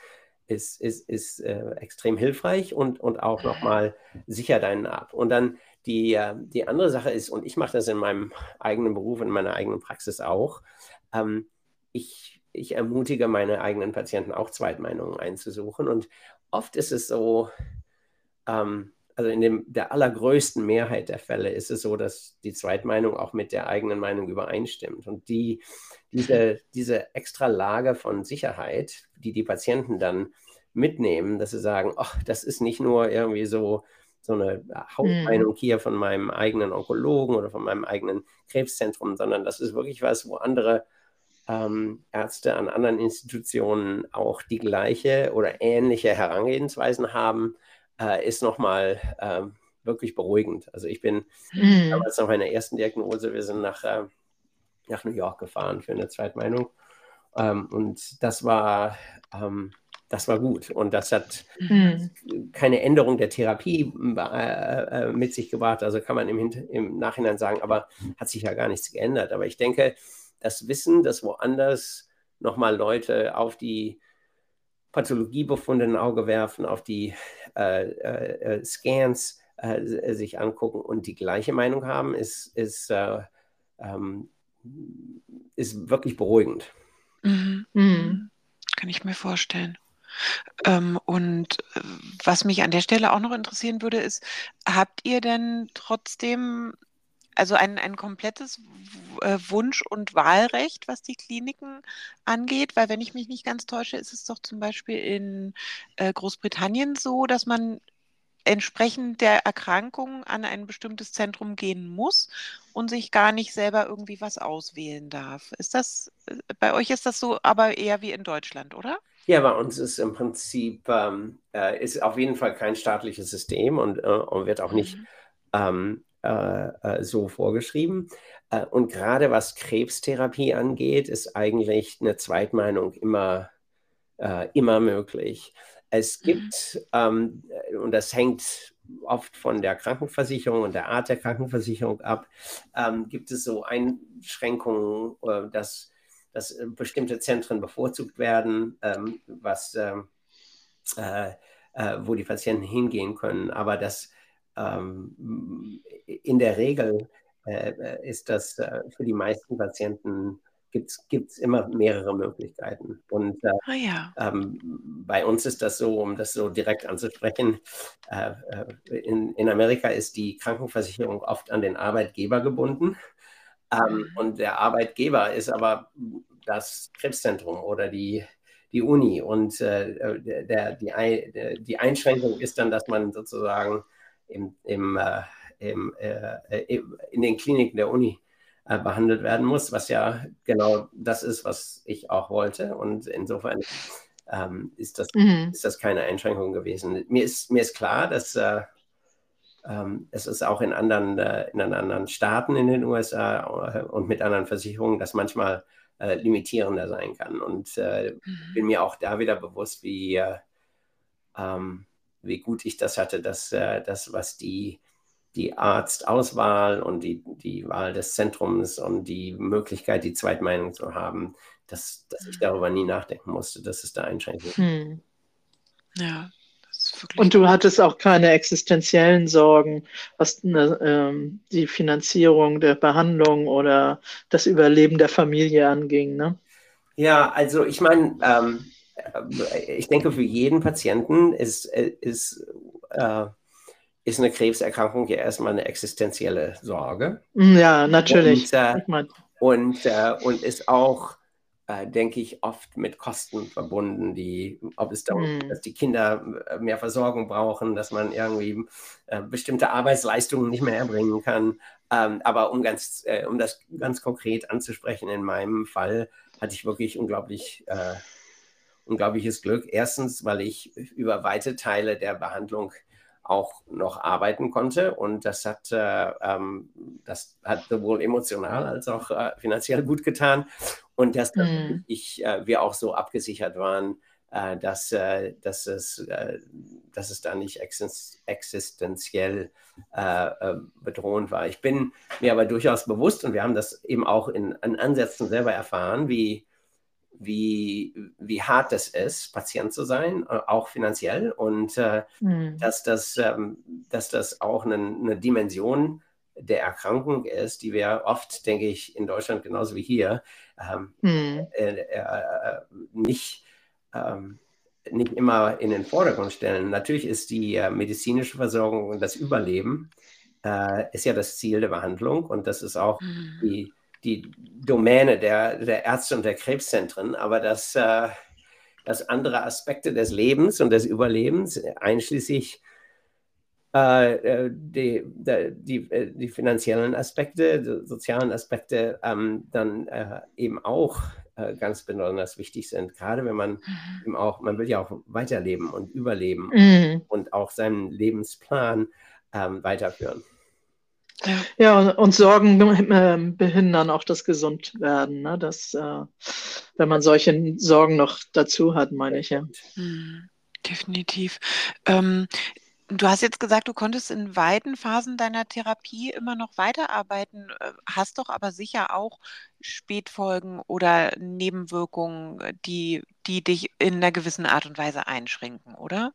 ist, ist, ist äh, extrem hilfreich und, und auch nochmal sichert einen ab. Und dann die, äh, die andere Sache ist, und ich mache das in meinem eigenen Beruf, in meiner eigenen Praxis auch, ähm, ich, ich ermutige meine eigenen Patienten auch Zweitmeinungen einzusuchen. Und oft ist es so, ähm, also in dem, der allergrößten Mehrheit der Fälle ist es so, dass die Zweitmeinung auch mit der eigenen Meinung übereinstimmt. Und die, diese, diese extra Lage von Sicherheit, die die Patienten dann mitnehmen, dass sie sagen, ach, das ist nicht nur irgendwie so, so eine Hauptmeinung mhm. hier von meinem eigenen Onkologen oder von meinem eigenen Krebszentrum, sondern das ist wirklich was, wo andere ähm, Ärzte an anderen Institutionen auch die gleiche oder ähnliche Herangehensweisen haben äh, ist nochmal äh, wirklich beruhigend. Also ich bin mhm. damals nach meiner ersten Diagnose, wir sind nach, äh, nach New York gefahren für eine Zweitmeinung. Ähm, und das war, ähm, das war gut. Und das hat mhm. keine Änderung der Therapie äh, äh, mit sich gebracht. Also kann man im, im, Nachhinein sagen, aber hat sich ja gar nichts geändert. Aber ich denke, das Wissen, dass woanders nochmal Leute auf die Pathologiebefunde ein Auge werfen, auf die äh, äh, äh Scans äh, sich angucken und die gleiche Meinung haben, ist, ist, ähm, ist wirklich beruhigend. Mhm. Mhm. Kann ich mir vorstellen. Ähm, und was mich an der Stelle auch noch interessieren würde, ist, habt ihr denn trotzdem also ein, ein komplettes äh, Wunsch- und Wahlrecht, was die Kliniken angeht? Weil wenn ich mich nicht ganz täusche, ist es doch zum Beispiel in äh, Großbritannien so, dass man entsprechend der Erkrankung an ein bestimmtes Zentrum gehen muss und sich gar nicht selber irgendwie was auswählen darf. Ist das, bei euch ist das so, aber eher wie in Deutschland, oder? Ja, bei uns ist im Prinzip, ähm, äh, ist auf jeden Fall kein staatliches System und, äh, und wird auch nicht mhm. ähm, äh, äh so vorgeschrieben. Äh, und gerade was Krebstherapie angeht, ist eigentlich eine Zweitmeinung immer, äh, immer möglich. Es mhm. gibt, ähm, und das hängt oft von der Krankenversicherung und der Art der Krankenversicherung ab, ähm, gibt es so Einschränkungen, dass dass äh, bestimmte Zentren bevorzugt werden, ähm, was, ähm, äh, äh, wo die Patienten hingehen können. Aber das ähm, in der Regel äh, äh ist das äh, für die meisten Patienten gibt es immer mehrere Möglichkeiten. Und äh, ah, ja. ähm, bei uns ist das so, um das so direkt anzusprechen, äh, in, in Amerika ist die Krankenversicherung oft an den Arbeitgeber gebunden. Ähm, mhm. und der Arbeitgeber ist aber das Krebszentrum oder die, die Uni. Und äh, der, die, die Einschränkung ist dann, dass man sozusagen im, im, äh, im, äh, in den Kliniken der Uni äh, behandelt werden muss, was ja genau das ist, was ich auch wollte. Und insofern ähm, ist, das, mhm. ist das keine Einschränkung gewesen. Mir ist, mir ist klar, dass äh, ähm, es ist auch in anderen, äh, in anderen Staaten in den USA äh, und mit anderen Versicherungen, dass manchmal äh, limitierender sein kann. Und äh, mhm. bin mir auch da wieder bewusst, wie, äh, ähm, wie gut ich das hatte, dass äh, das, was die, die Arztauswahl und die, die Wahl des Zentrums und die Möglichkeit, die Zweitmeinung zu haben, dass, dass ich darüber nie nachdenken musste, dass es da Einschränkungen. Hm. Ja, und du hattest auch keine existenziellen Sorgen, was ne, ähm, die Finanzierung der Behandlung oder das Überleben der Familie anging, ne? Ja, also ich meine, ähm, ich denke, für jeden Patienten ist, ist, äh, ist eine Krebserkrankung ja erstmal eine existenzielle Sorge. Ja, natürlich. Und, äh, und, äh, und ist auch äh, denke ich, oft mit Kosten verbunden, die, ob es darum geht, mm. dass die Kinder äh, mehr Versorgung brauchen, dass man irgendwie äh, bestimmte Arbeitsleistungen nicht mehr erbringen kann. Ähm, aber um, ganz, äh, um das ganz konkret anzusprechen, in meinem Fall hatte ich wirklich unglaublich, äh, unglaubliches Glück. Erstens, weil ich über weite Teile der Behandlung auch noch arbeiten konnte. Und das hat, äh, ähm, das hat sowohl emotional als auch äh, finanziell gut getan. Und dass mhm. ich, äh, wir auch so abgesichert waren, äh, dass, äh, dass, es, äh, dass es da nicht existenziell bedrohend war. Ich bin mir aber durchaus bewusst, und wir haben das eben auch in, in Ansätzen selber erfahren, wie, wie, wie hart es ist, Patient zu sein, äh, auch finanziell, und äh, mhm. dass, das, ähm, dass das auch eine, eine, Dimension der Erkrankung ist, die wir oft, denke ich, in Deutschland genauso wie hier ähm, mhm. äh, äh, nicht, ähm, nicht immer in den Vordergrund stellen. Natürlich ist die äh, medizinische Versorgung und das Überleben äh, ist ja das Ziel der Behandlung und das ist auch mhm. die die Domäne der, der Ärzte und der Krebszentren, aber dass, äh, dass andere Aspekte des Lebens und des Überlebens, einschließlich äh, äh die, die, äh, die, finanziellen Aspekte, die sozialen Aspekte, ähm, dann äh, eben auch ganz besonders wichtig sind. Gerade wenn man mhm. eben auch, man will ja auch weiterleben und überleben mhm. und auch seinen Lebensplan ähm, weiterführen. Ja, und Sorgen ähm, behindern auch das Gesundwerden, ne? das, äh, wenn man solche Sorgen noch dazu hat, meine ich ja. Hm, definitiv. Ähm, Du hast jetzt gesagt, du konntest in weiten Phasen deiner Therapie immer noch weiterarbeiten, äh, hast doch aber sicher auch Spätfolgen oder Nebenwirkungen, die, die dich in einer gewissen Art und Weise einschränken, oder?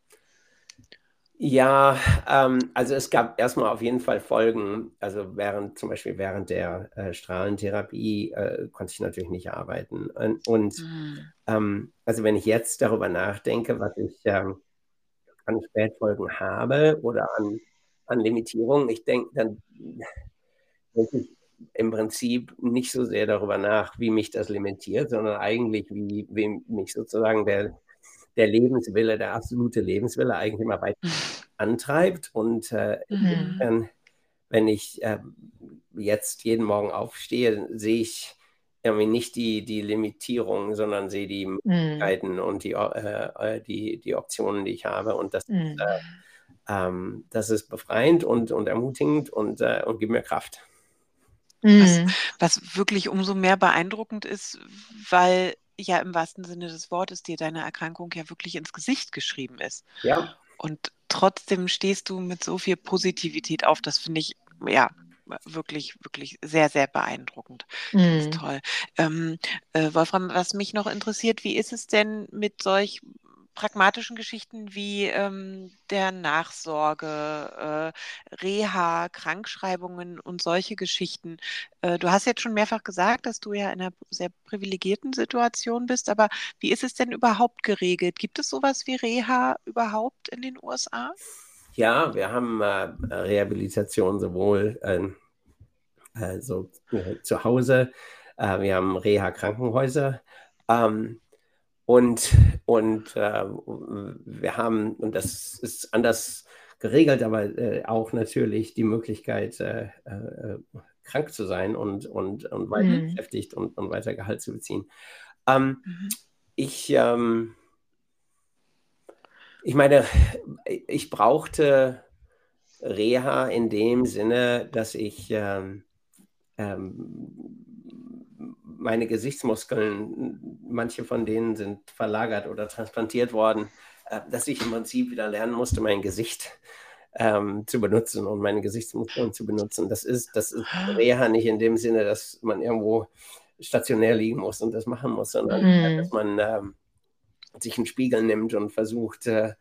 Ja, ähm, also es gab erstmal auf jeden Fall Folgen. Also während zum Beispiel während der äh, Strahlentherapie äh, konnte ich natürlich nicht arbeiten. Und, und mhm. ähm, also wenn ich jetzt darüber nachdenke, was ich ähm, an Spätfolgen habe oder an, an Limitierungen. Ich denke dann denke ich im Prinzip nicht so sehr darüber nach, wie mich das limitiert, sondern eigentlich, wie, wie mich sozusagen der, der Lebenswille, der absolute Lebenswille eigentlich immer weiter <laughs> antreibt. Und äh, mhm. wenn ich äh, jetzt jeden Morgen aufstehe, sehe ich irgendwie nicht die, die Limitierung, sondern sehe die mhm. Möglichkeiten und die, äh, äh, die, die Optionen, die ich habe. Und das, mm. äh, ähm, das ist befreiend und, und ermutigend und, äh, und gibt mir Kraft. Was, mhm. was wirklich umso mehr beeindruckend ist, weil ja im wahrsten Sinne des Wortes dir deine Erkrankung ja wirklich ins Gesicht geschrieben ist. Ja. Und trotzdem stehst du mit so viel Positivität auf. Das finde ich, ja, wirklich, wirklich sehr, sehr beeindruckend. Ganz mhm. toll. Ähm, äh, Wolfram, was mich noch interessiert, wie ist es denn mit solch pragmatischen Geschichten wie ähm, der Nachsorge, äh, Reha, Krankschreibungen und solche Geschichten. Äh, du hast jetzt schon mehrfach gesagt, dass du ja in einer sehr privilegierten Situation bist, aber wie ist es denn überhaupt geregelt? Gibt es sowas wie Reha überhaupt in den USA? Ja, wir haben äh, Rehabilitation sowohl äh, zu Hause. Äh, wir haben Reha-Krankenhäuser. Ähm, und und äh, wir haben, und das ist anders geregelt, aber äh, auch natürlich die Möglichkeit, äh, äh, krank zu sein und, und, und weiter mhm. beschäftigt und, und weiter Gehalt zu beziehen. Ähm, mhm. Ich, ähm, ich meine, ich brauchte Reha in dem Sinne, dass ich ähm, ähm, meine Gesichtsmuskeln, manche von denen sind verlagert oder transplantiert worden, äh, dass ich im Prinzip wieder lernen musste, mein Gesicht ähm, zu benutzen und meine Gesichtsmuskeln zu benutzen. Das ist, das ist Reha nicht in dem Sinne, dass man irgendwo stationär liegen muss und das machen muss, sondern mhm. dass man ähm, sich einen Spiegel nimmt und versucht, äh,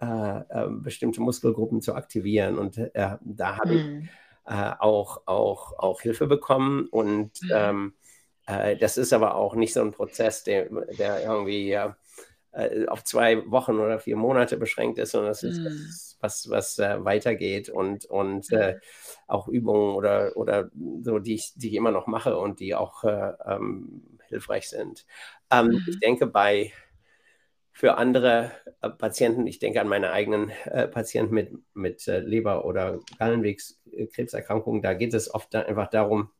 äh, bestimmte Muskelgruppen zu aktivieren. Und äh, da habe mhm. ich äh, auch, auch, auch Hilfe bekommen. Und mhm. ähm, äh, das ist aber auch nicht so ein Prozess, der, der irgendwie äh, auf zwei Wochen oder vier Monate beschränkt ist, sondern das ist mhm. was, was äh, weitergeht und, und äh, auch Übungen oder, oder so, die ich, die ich immer noch mache und die auch äh, ähm, hilfreich sind. Ähm, mhm. Ich denke, bei für andere äh, Patienten, ich denke an meine eigenen äh, Patienten mit, mit äh, Leber- oder Gallenwegskrebserkrankungen, da geht es oft einfach darum,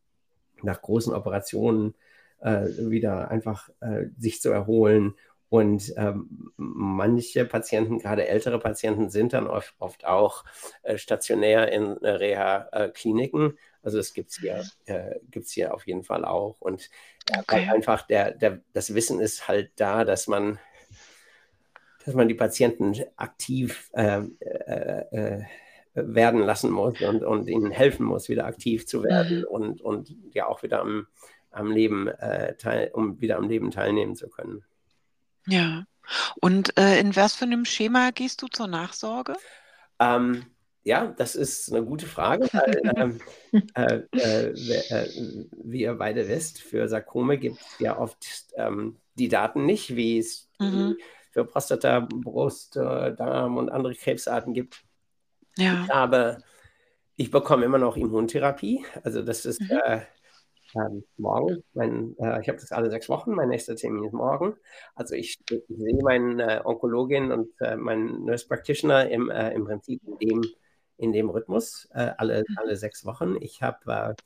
nach großen Operationen äh, wieder einfach äh, sich zu erholen. Und ähm, manche Patienten, gerade ältere Patienten, sind dann oft, oft auch äh, stationär in Reha-Kliniken. Also es gibt es hier, gibt's hier auf jeden Fall auch. Und okay. einfach der, der, das Wissen ist halt da, dass man dass man die Patienten aktiv äh, äh, äh, werden lassen muss und, und ihnen helfen muss, wieder aktiv zu werden mhm. und, und ja auch wieder am, am Leben äh, teil, um wieder am Leben teilnehmen zu können. Ja. Und äh, in was für einem Schema gehst du zur Nachsorge? Ähm, ja, das ist eine gute Frage. Weil, ähm, <laughs> äh, äh, äh, wie ihr beide wisst, für Sarkome gibt es ja oft ähm, die Daten nicht, wie es mhm für Prostata, Brust, äh, Darm und andere Krebsarten gibt. Ja. Ich habe, ich bekomme immer noch Immuntherapie. Also das ist mhm. äh, äh, morgen. Mein, äh, ich habe das alle sechs Wochen. Mein nächster Termin ist morgen. Also ich, ich sehe meinen äh, Onkologin und äh, meinen Nurse Practitioner im, im Prinzip in dem, in dem Rhythmus alle, mhm. alle sechs Wochen. Ich habe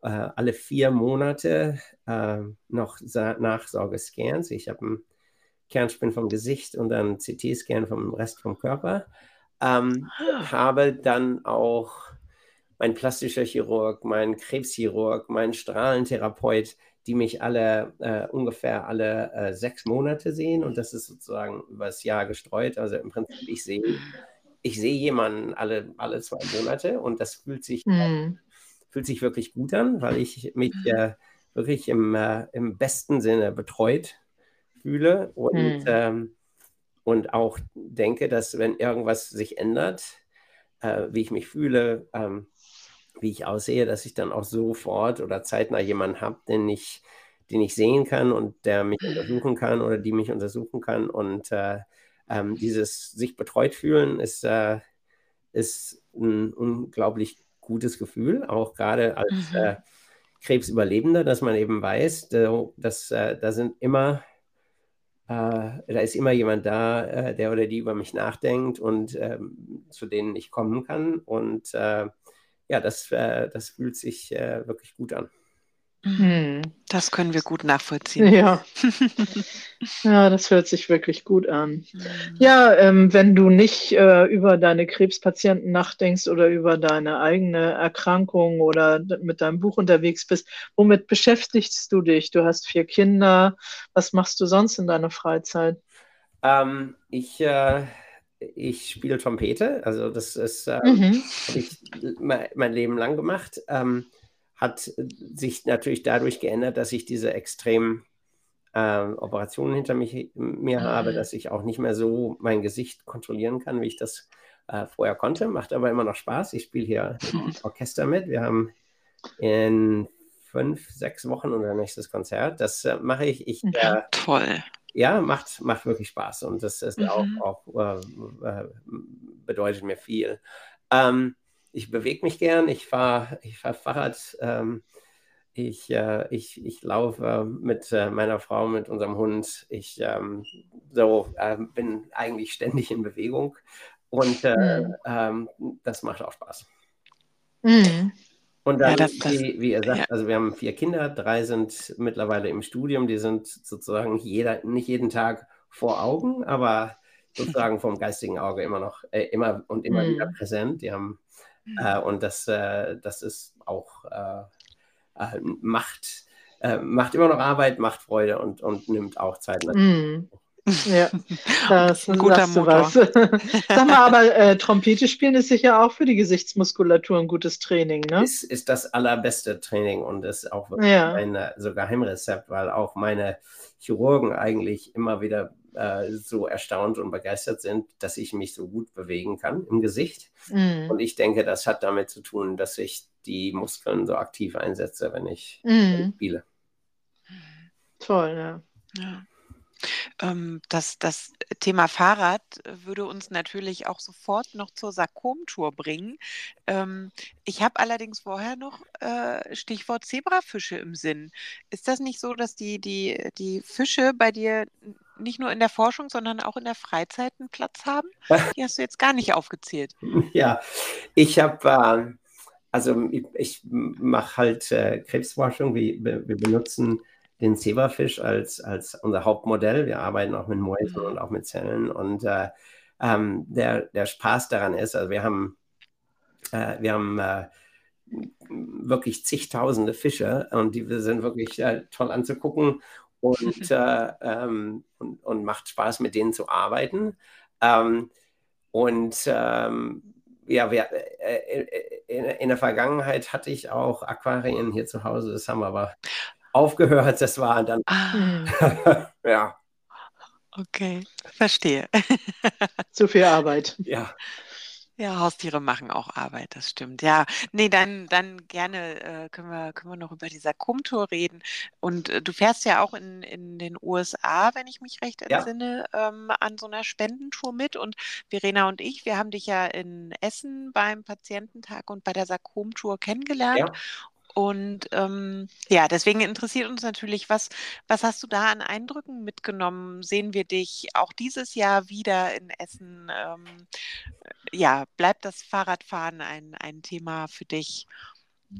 alle vier Monate noch Nachsorgescans. Ich habe ein Kernspin vom Gesicht und dann CT-Scan vom Rest vom Körper. Ähm, ah. Habe dann auch mein plastischer Chirurg, mein Krebschirurg, mein Strahlentherapeut, die mich alle äh, ungefähr alle äh, sechs Monate sehen und das ist sozusagen übers Jahr gestreut. Also im Prinzip, ich sehe, ich sehe jemanden alle, alle zwei Monate und das fühlt sich, mhm. fühlt sich wirklich gut an, weil ich mich äh, wirklich im, äh, im besten Sinne betreut fühle und, mhm. ähm, und auch denke, dass wenn irgendwas sich ändert, äh, wie ich mich fühle, ähm, wie ich aussehe, dass ich dann auch sofort oder zeitnah jemanden habe, den ich, den ich sehen kann und der mich untersuchen kann oder die mich untersuchen kann. Und äh, ähm, dieses sich betreut fühlen ist, äh, ist ein unglaublich gutes Gefühl, auch gerade als mhm. äh, Krebsüberlebender, dass man eben weiß, dass äh, da sind immer da ist immer jemand da, uh, der oder die über mich nachdenkt und uh, zu denen ich kommen kann. Und äh, ja, das, äh, das fühlt sich äh, wirklich gut an. Mhm. Das können wir gut nachvollziehen. Ja, <laughs> ja das hört sich wirklich gut an. Mhm. Ja, ähm, wenn du nicht äh, über deine Krebspatienten nachdenkst oder über deine eigene Erkrankung oder mit deinem Buch unterwegs bist, womit beschäftigst du dich? Du hast vier Kinder. Was machst du sonst in deiner Freizeit? Ähm, ich äh, ich spiele Trompete, also das ist, äh, mhm. habe ich mein, mein, Leben lang gemacht. Ähm, hat sich natürlich dadurch geändert, dass ich diese extremen äh, Operationen hinter mich, mir mhm. habe, dass ich auch nicht mehr so mein Gesicht kontrollieren kann, wie ich das äh, vorher konnte. Macht aber immer noch Spaß. Ich spiele hier <laughs> Orchester mit. Wir haben in fünf, sechs Wochen unser nächstes Konzert. Das äh, mache ich. Ich ja, toll ja, macht, macht wirklich Spaß und das ist mhm. auch, auch äh, äh, bedeutet mir viel. Ähm, ich bewege mich gern, ich fahre ich fahr Fahrrad, ähm, ich, äh, ich, ich laufe mit äh, meiner Frau, mit unserem Hund. Ich ähm, so, ähm, bin eigentlich ständig in Bewegung und äh, mhm. Ähm, das macht auch Spaß. Mhm. Und dann, ja, das, das, wie, wie, ihr sagt, ja. also wir haben vier Kinder, drei sind mittlerweile im Studium, die sind sozusagen jeder, nicht jeden Tag vor Augen, aber sozusagen vom geistigen Auge immer noch, äh, immer und immer mhm. wieder präsent. Die haben. Äh, und das, äh, das ist auch, äh, äh, macht, äh, macht immer noch Arbeit, macht Freude und, und nimmt auch Zeit. Mhm. Ja, <laughs> das ist ein guter Motor. <laughs> Sag mal, aber äh, Trompete spielen ist sicher auch für die Gesichtsmuskulatur ein gutes Training, ne? Ist, ist das allerbeste Training und ist auch wirklich ja. ein so Geheimrezept, weil auch meine Chirurgen eigentlich immer wieder äh, so erstaunt und begeistert sind, dass ich mich so gut bewegen kann im Gesicht. Mm. Und ich denke, das hat damit zu tun, dass ich die Muskeln so aktiv einsetze, wenn ich, mm. spiele. Toll, ja. ja. Ähm, das, das Thema Fahrrad würde uns natürlich auch sofort noch zur Sarkom-Tour bringen. Ähm, ich habe allerdings vorher noch äh, Stichwort Zebrafische im Sinn. Ist das nicht so, dass die, die, die Fische bei dir nicht nur in der Forschung, sondern auch in der Freizeit einen Platz haben? <laughs> Die hast du jetzt gar nicht aufgezählt. <laughs> Ja, ich habe, äh, also ich, ich mache halt äh, Krebsforschung. Wir, wir benutzen den Zebrafisch als, als unser Hauptmodell. Wir arbeiten auch mit Mäusen und auch mit Zellen. Und äh, ähm, der, der Spaß daran ist, also wir haben, äh, wir haben äh, wirklich zigtausende Fische und die sind wirklich äh, toll anzugucken und, <laughs> äh, ähm, und, und, macht Spaß, mit denen zu arbeiten. Ähm, und ähm, ja, wir, äh, in, in, der Vergangenheit hatte ich auch Aquarien hier zu Hause, das haben wir aber aufgehört. Das war dann. Ah. <laughs> ja. Okay, verstehe. <laughs> Zu viel Arbeit. Ja. Ja, Haustiere machen auch Arbeit, das stimmt. Ja, nee, dann, dann gerne äh, können, wir, können wir noch über die Sarkom-Tour reden. Und äh, du fährst ja auch in, in den USA, wenn ich mich recht entsinne, ja. ähm, an so einer Spendentour mit. Und Verena und ich, wir haben dich ja in Essen beim Patiententag und bei der Sarkom-Tour kennengelernt. Ja. Und ähm, ja, deswegen interessiert uns natürlich, was, was hast du da an Eindrücken mitgenommen? Sehen wir dich auch dieses Jahr wieder in Essen? Ähm, ja, bleibt das Fahrradfahren ein, ein Thema für dich?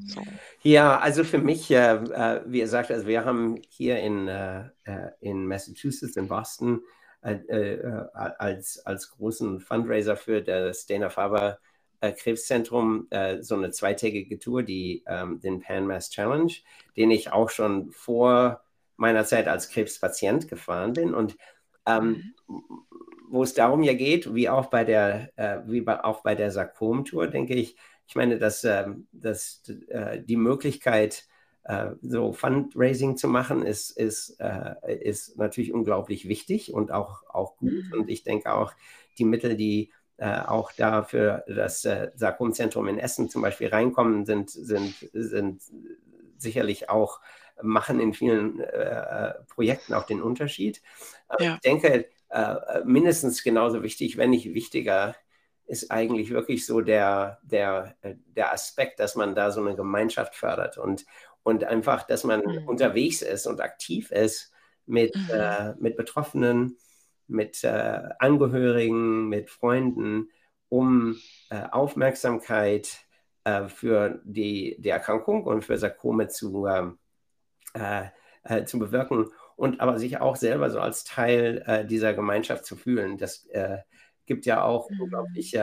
So. Ja, also für mich, äh, äh, wie gesagt, also wir haben hier in, äh, äh in Massachusetts, in Boston, äh, äh, als, als großen Fundraiser für das Dana Faber äh, Krebszentrum äh, so eine zweitägige Tour, die, ähm, den Pan Mass Challenge, den ich auch schon vor meiner Zeit als Krebspatient gefahren bin und ähm, mhm. wo es darum ja geht, wie auch bei der, äh, wie bei, auch bei der Sarkom-Tour, denke ich, ich meine, dass, ähm, dass äh, die Möglichkeit, äh, so Fundraising zu machen, ist, ist, äh, ist natürlich unglaublich wichtig und auch, auch gut. Mhm. Und ich denke auch, die Mittel, die äh, auch da für das äh, Sarkomzentrum in Essen zum Beispiel reinkommen, sind, sind, sind sicherlich auch, machen in vielen äh, Projekten auch den Unterschied. Ja. Ich denke, äh, mindestens genauso wichtig, wenn nicht wichtiger, ist eigentlich wirklich so der, der, äh, der Aspekt, dass man da so eine Gemeinschaft fördert und, und einfach, dass man mhm. unterwegs ist und aktiv ist mit, mhm. äh, mit Betroffenen, mit äh, Angehörigen, mit Freunden, um äh, Aufmerksamkeit äh, für die, die Erkrankung und für Sarkome zu, ähm, äh, zu bewirken und aber sich auch selber so als Teil dieser Gemeinschaft zu fühlen. Das gibt ja auch mhm. unglaublich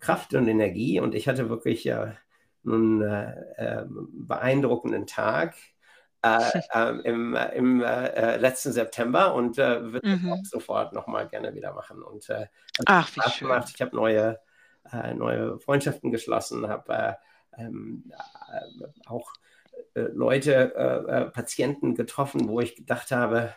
Kraft und Energie und ich hatte wirklich äh, beeindruckenden Tag äh, äh, im, im äh, letzten September und äh, würde mhm. auch sofort nochmal gerne wieder machen. Und äh, Ach, wie schön. Gemacht. Ich habe neue, äh, neue Freundschaften geschlossen, habe ähm, auch Leute, Patienten getroffen, wo ich gedacht habe,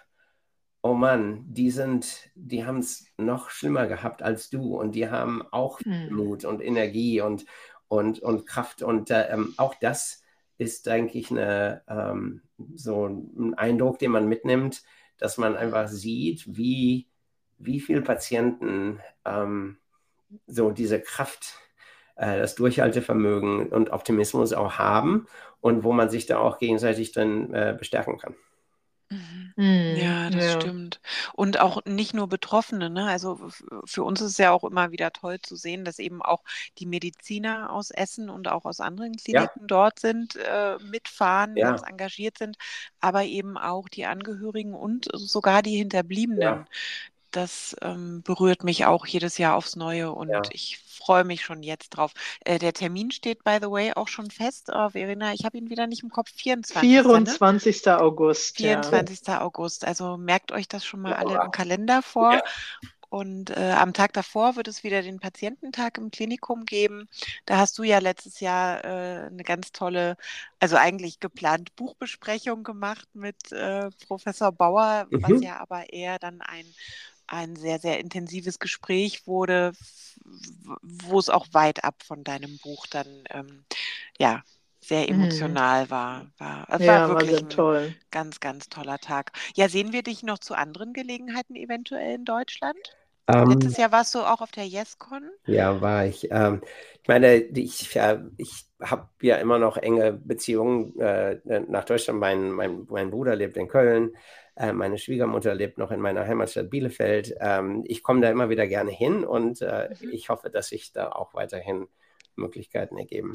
oh Mann, die sind, die haben es noch schlimmer gehabt als du und die haben auch mhm. Mut und Energie und, und, und Kraft. Und ähm, auch das ist, denke ich, eine, ähm, so ein Eindruck, den man mitnimmt, dass man einfach sieht, wie, wie viele Patienten ähm, so diese Kraft, äh, das Durchhaltevermögen und Optimismus auch haben und wo man sich da auch gegenseitig drin äh, bestärken kann. Mhm. Ja, das Ja. stimmt. Und auch nicht nur Betroffene, ne? Also für uns ist es ja auch immer wieder toll zu sehen, dass eben auch die Mediziner aus Essen und auch aus anderen Ja, Kliniken dort sind, äh, mitfahren, ganz engagiert sind, aber eben auch die Angehörigen und sogar die Hinterbliebenen. ja, das ähm, berührt mich auch jedes Jahr aufs Neue und ja. ich freue mich schon jetzt drauf. Äh, der Termin steht, by the way, auch schon fest. Oh, Verena, ich habe ihn wieder nicht im Kopf. 24. 24. Ne? August. 24. Ja. August. Also merkt euch das schon mal ja. alle im Kalender vor. Ja. Und äh, am Tag davor wird es wieder den Patiententag im Klinikum geben. Da hast du ja letztes Jahr äh, eine ganz tolle, also eigentlich geplant Buchbesprechung gemacht mit äh, Professor Bauer, mhm. was ja aber eher dann ein ein sehr, sehr intensives Gespräch wurde, wo es auch weit ab von deinem Buch dann ähm, ja sehr mhm. emotional mhm. war. war. Es ja, war wirklich war ein toll. ganz, ganz toller Tag. Ja, sehen wir dich noch zu anderen Gelegenheiten eventuell in Deutschland? Ähm, Letztes Jahr warst du auch auf der YesCon? Ja, war ich. Ähm, ich meine, ich, äh, ich habe ja immer noch enge Beziehungen äh, nach Deutschland. Mein, mein, mein Bruder lebt in Köln. Äh, meine Schwiegermutter lebt noch in meiner Heimatstadt Bielefeld. Ähm, ich komme da immer wieder gerne hin und äh, mhm. ich hoffe, dass sich da auch weiterhin Möglichkeiten ergeben.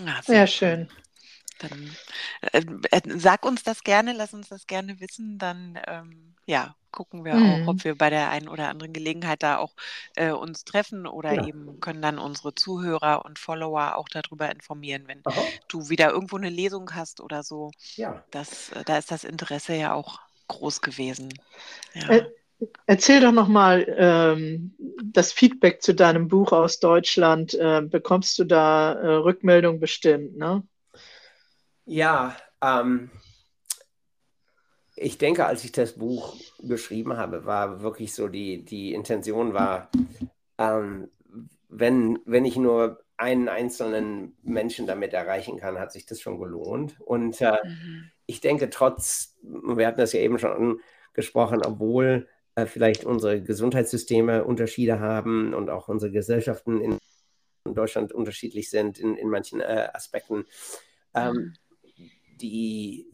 Ja, sehr, sehr schön. Dann äh, äh, sag uns das gerne, lass uns das gerne wissen. Dann ähm, ja, gucken wir mhm. auch, ob wir bei der einen oder anderen Gelegenheit da auch äh, uns treffen oder ja. eben können dann unsere Zuhörer und Follower auch darüber informieren, wenn Aha. du wieder irgendwo eine Lesung hast oder so. Ja. Das, äh, da ist das Interesse ja auch groß gewesen. Ja. Äh, erzähl doch nochmal ähm, das Feedback zu deinem Buch aus Deutschland. Äh, bekommst du da äh, Rückmeldung bestimmt, ne? Ja, ähm, ich denke, als ich das Buch geschrieben habe, war wirklich so die, die Intention war, ähm, wenn, wenn ich nur einen einzelnen Menschen damit erreichen kann, hat sich das schon gelohnt. Und äh, mhm. ich denke, trotz, wir hatten das ja eben schon angesprochen, obwohl äh, vielleicht unsere Gesundheitssysteme Unterschiede haben und auch unsere Gesellschaften in Deutschland unterschiedlich sind in, in manchen äh, Aspekten, ähm, mhm die,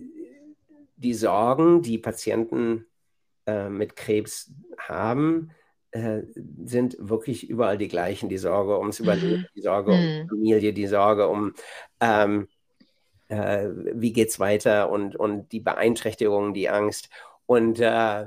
die Sorgen, die Patienten äh, mit Krebs haben, äh, sind wirklich überall die gleichen. Die Sorge ums Überleben, mhm. die Sorge mhm. um die Familie, die Sorge um, ähm, äh, wie geht es weiter und, und die Beeinträchtigung, die Angst. Und äh,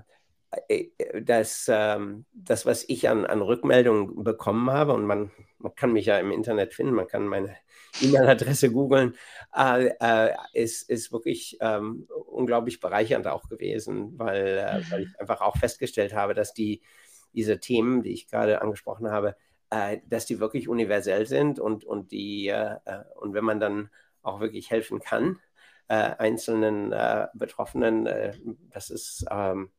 äh, das, ähm, das, was ich an, an Rückmeldungen bekommen habe, und man, man kann mich ja im Internet finden, man kann meine E-Mail-Adresse googeln, äh, äh, ist, ist wirklich ähm, unglaublich bereichernd auch gewesen, weil, äh, weil ich mhm. einfach auch festgestellt habe, dass die, diese Themen, die ich gerade angesprochen habe, äh, dass die wirklich universell sind und, und, die, äh, und wenn man dann auch wirklich helfen kann, einzelnen Betroffenen, das ist ähm,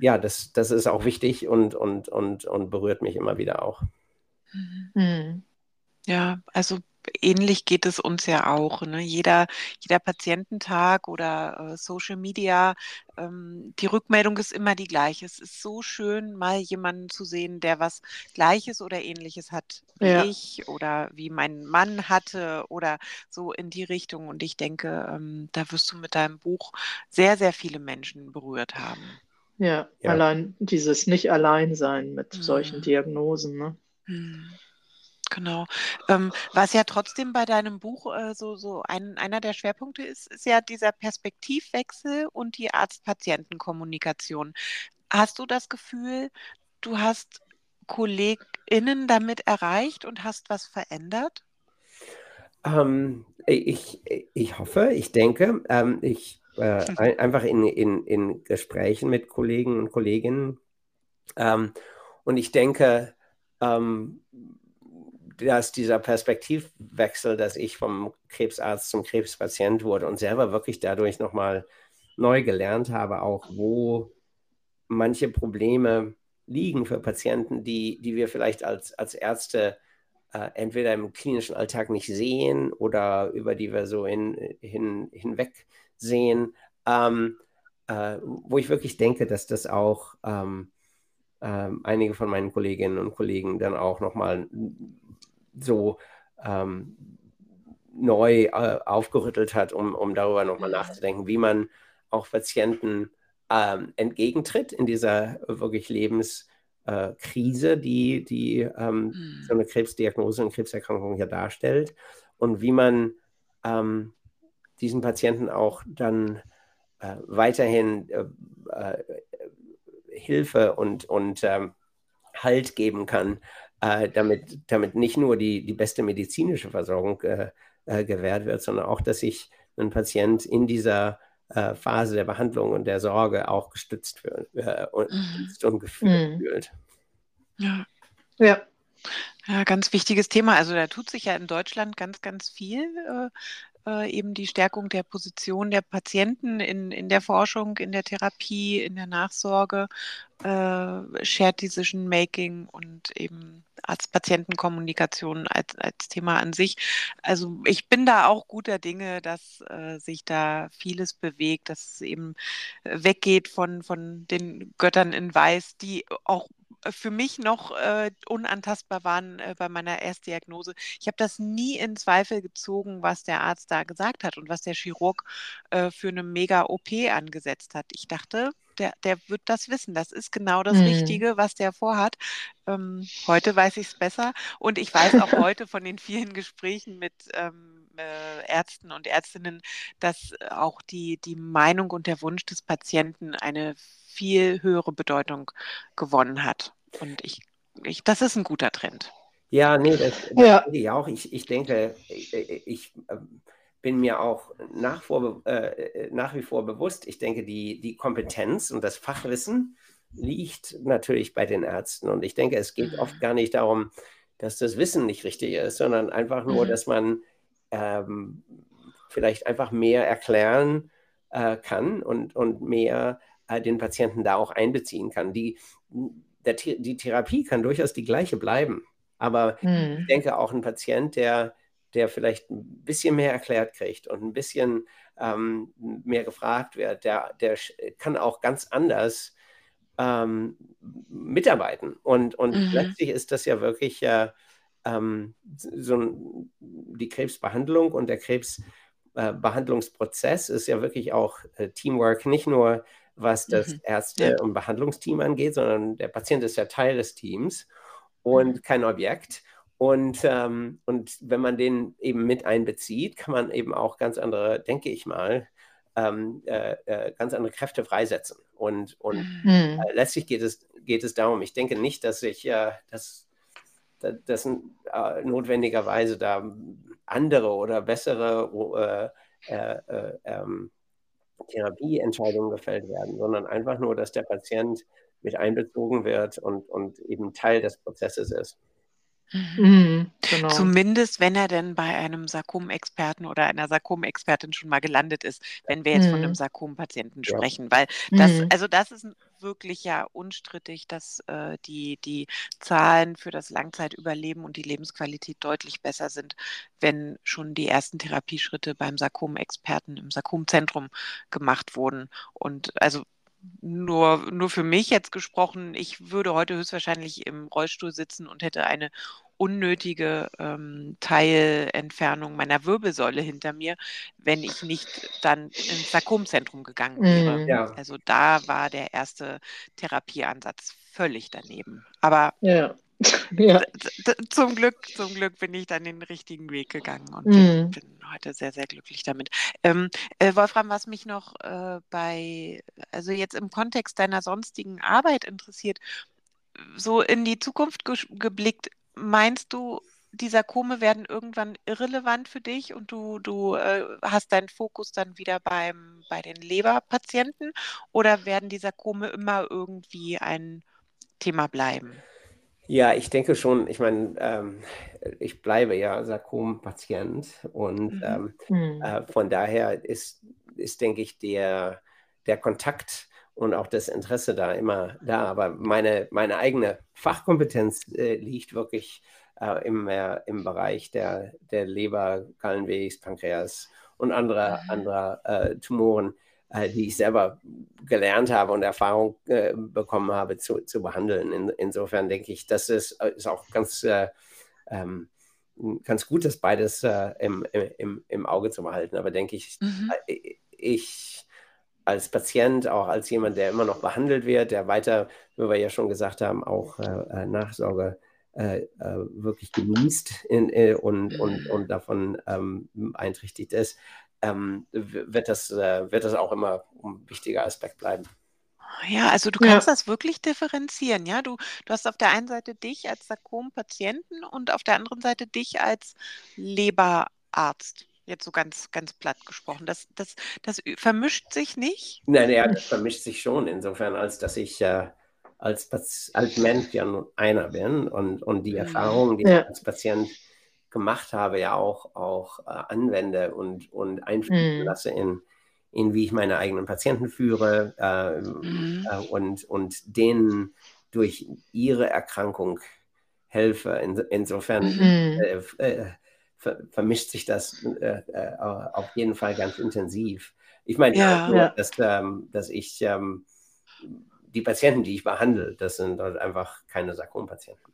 ja, das, das ist auch wichtig und, und, und, und berührt mich immer wieder auch. Mhm. Ja, also ähnlich geht es uns ja auch. Ne? Jeder, jeder Patiententag oder äh, Social Media, ähm, die Rückmeldung ist immer die gleiche. Es ist so schön, mal jemanden zu sehen, der was Gleiches oder Ähnliches hat wie ja. ich oder wie mein Mann hatte oder so in die Richtung. Und ich denke, ähm, da wirst du mit deinem Buch sehr, sehr viele Menschen berührt haben. Ja, ja. allein dieses Nicht-Allein-Sein mit mhm. solchen Diagnosen. Ne? Mhm. Genau. Ähm, was ja trotzdem bei deinem Buch äh, so, so ein, einer der Schwerpunkte ist, ist ja dieser Perspektivwechsel und die Arzt-Patienten-Kommunikation. Hast du das Gefühl, du hast KollegInnen damit erreicht und hast was verändert? Ähm, ich, ich hoffe, ich denke, ähm, ich äh, <laughs> ein, einfach in, in, in Gesprächen mit Kollegen und Kolleginnen ähm, und ich denke, ähm, dass dieser Perspektivwechsel, dass ich vom Krebsarzt zum Krebspatient wurde und selber wirklich dadurch nochmal neu gelernt habe, auch wo manche Probleme liegen für Patienten, die, die wir vielleicht als, als Ärzte äh, entweder im klinischen Alltag nicht sehen oder über die wir so hin, hin, hinweg sehen, ähm, äh, wo ich wirklich denke, dass das auch ähm, äh, einige von meinen Kolleginnen und Kollegen dann auch nochmal so ähm, neu äh, aufgerüttelt hat, um, um darüber nochmal nachzudenken, wie man auch Patienten ähm, entgegentritt in dieser wirklich Lebenskrise, äh, die, die ähm, mhm. so eine Krebsdiagnose und Krebserkrankung ja darstellt und wie man ähm, diesen Patienten auch dann äh, weiterhin äh, äh Hilfe und, und ähm, Halt geben kann, äh, damit, damit nicht nur die, die beste medizinische Versorgung äh, äh, gewährt wird, sondern auch, dass sich ein Patient in dieser äh, Phase der Behandlung und der Sorge auch gestützt wird, äh, und, mhm. und gefühlt mhm. fühlt. Ja. Ja. Ja, ganz wichtiges Thema. Also da tut sich ja in Deutschland ganz, ganz viel. Äh, eben die Stärkung der Position der Patienten in, in der Forschung, in der Therapie, in der Nachsorge, äh, Shared Decision Making und eben Arzt-Patienten-Kommunikation als, als Thema an sich. Also ich bin da auch guter Dinge, dass äh, sich da vieles bewegt, dass es eben weggeht von, von den Göttern in Weiß, die auch für mich noch äh, unantastbar waren äh, bei meiner Erstdiagnose. Ich habe das nie in Zweifel gezogen, was der Arzt da gesagt hat und was der Chirurg äh, für eine Mega-OP angesetzt hat. Ich dachte, der, der wird das wissen. Das ist genau das mhm. Richtige, was der vorhat. Ähm, heute weiß ich es besser und ich weiß auch <laughs> heute von den vielen Gesprächen mit ähm, äh, Ärzten und Ärztinnen, dass auch die, die Meinung und der Wunsch des Patienten eine viel höhere Bedeutung gewonnen hat. Und ich, ich das ist ein guter Trend. Ja, nee, das, das ja. ich auch. Ich, ich denke, ich, ich ähm, bin mir auch nach, vor, äh, nach wie vor bewusst, ich denke, die, die Kompetenz und das Fachwissen liegt natürlich bei den Ärzten. Und ich denke, es geht oft gar nicht darum, dass das Wissen nicht richtig ist, sondern einfach nur, mhm. dass man ähm, vielleicht einfach mehr erklären äh, kann und, und mehr äh, den Patienten da auch einbeziehen kann. Die, der, die Therapie kann durchaus die gleiche bleiben, aber hm. ich denke auch ein Patient, der, der vielleicht ein bisschen mehr erklärt kriegt und ein bisschen ähm, mehr gefragt wird, der, der kann auch ganz anders ähm, mitarbeiten. Und, und mhm. letztlich ist das ja wirklich äh, ähm, so die Krebsbehandlung und der Krebsbehandlungsprozess äh, ist ja wirklich auch äh, Teamwork, nicht nur was das mhm. Ärzte- und Behandlungsteam angeht, sondern der Patient ist ja Teil des Teams und mhm. kein Objekt. Und, ähm, und wenn man den eben mit einbezieht, kann man eben auch ganz andere, denke ich mal, ähm, äh, äh, ganz andere Kräfte freisetzen. und und mhm. äh, letztlich geht es, geht es darum, ich denke nicht, dass ich, äh, dass, dass äh, notwendigerweise da andere oder bessere äh, äh, äh, ähm, Therapieentscheidungen gefällt werden, sondern einfach nur, dass der Patient mit einbezogen wird und, und eben Teil des Prozesses ist. Mhm. mhm, genau. Zumindest, wenn er denn bei einem Sarkom-Experten oder einer Sarkom-Expertin schon mal gelandet ist, wenn wir jetzt mhm. von einem. Sarkom-Patienten ja. sprechen. Weil das, mhm. also das ist wirklich ja unstrittig, dass äh, die, die Zahlen für das Langzeitüberleben und die Lebensqualität deutlich besser sind, wenn schon die ersten Therapieschritte beim Sarkom-Experten im Sarkom-Zentrum gemacht wurden. Und also nur, nur für mich jetzt gesprochen, ich würde heute höchstwahrscheinlich im Rollstuhl sitzen und hätte eine unnötige ähm, Teilentfernung meiner Wirbelsäule hinter mir, wenn ich nicht dann ins Sarkomzentrum gegangen wäre. Mm. Ja. Also da war der erste Therapieansatz völlig daneben. Aber ja. <laughs> Ja. Zum Glück, zum Glück bin ich dann den richtigen Weg gegangen und mm. bin, heute sehr, sehr glücklich damit. Ähm, äh, Wolfram, was mich noch äh, bei, also jetzt im Kontext deiner sonstigen Arbeit interessiert, so in die Zukunft ge geblickt, meinst du, die Sarkome werden irgendwann irrelevant für dich und du, du äh, hast deinen Fokus dann wieder beim, bei den Leberpatienten oder werden die Sarkome immer irgendwie ein Thema bleiben? Ja, ich denke schon, ich meine, ähm, ich bleibe ja Sarkom-Patient und mhm. ähm, mhm. Äh, von daher ist, ist, denke ich, der, der Kontakt und auch das Interesse da immer da. Aber meine, meine eigene Fachkompetenz äh, liegt wirklich äh, im, äh, im Bereich der, der Leber, Gallenwegs, Pankreas und anderer, mhm. anderer äh, Tumoren. Äh, die ich selber gelernt habe und Erfahrung äh, bekommen habe zu, zu behandeln. In, insofern denke ich, das ist, äh, ist auch ganz, äh, ähm, ganz gut, das beides äh, im, im, im Auge zu behalten. Aber denke ich, mhm. Äh, ich als Patient, auch als jemand, der immer noch behandelt wird, der weiter, wie wir ja schon gesagt haben, auch Nachsorge wirklich genießt in, und, und, und davon ähm, beeinträchtigt ist, ähm, wird, das, äh, wird das auch immer ein wichtiger Aspekt bleiben. Ja, also du kannst ja. das wirklich differenzieren, ja. Du, du hast auf der einen Seite dich als Sarkom-Patienten und auf der anderen Seite dich als Leberarzt. Jetzt so ganz, ganz platt gesprochen. Das, das, das vermischt sich nicht? Nein, ja, das vermischt sich schon, insofern, als dass ich äh, als, als Mensch ja nur einer bin und, und die mhm. Erfahrungen, die ja. ich als Patient gemacht habe, ja auch, auch äh, anwende und, und einfließen mhm. lasse in, in wie ich meine eigenen Patienten führe äh, mhm. äh, und, und denen durch ihre Erkrankung helfe. In, insofern mhm. Äh, äh, ver, vermischt sich das äh, auf jeden Fall ganz intensiv. Ich meine, ja, ja. dass, ähm, dass ich ähm, die Patienten, die ich behandle, das sind halt einfach keine Sarkompatienten.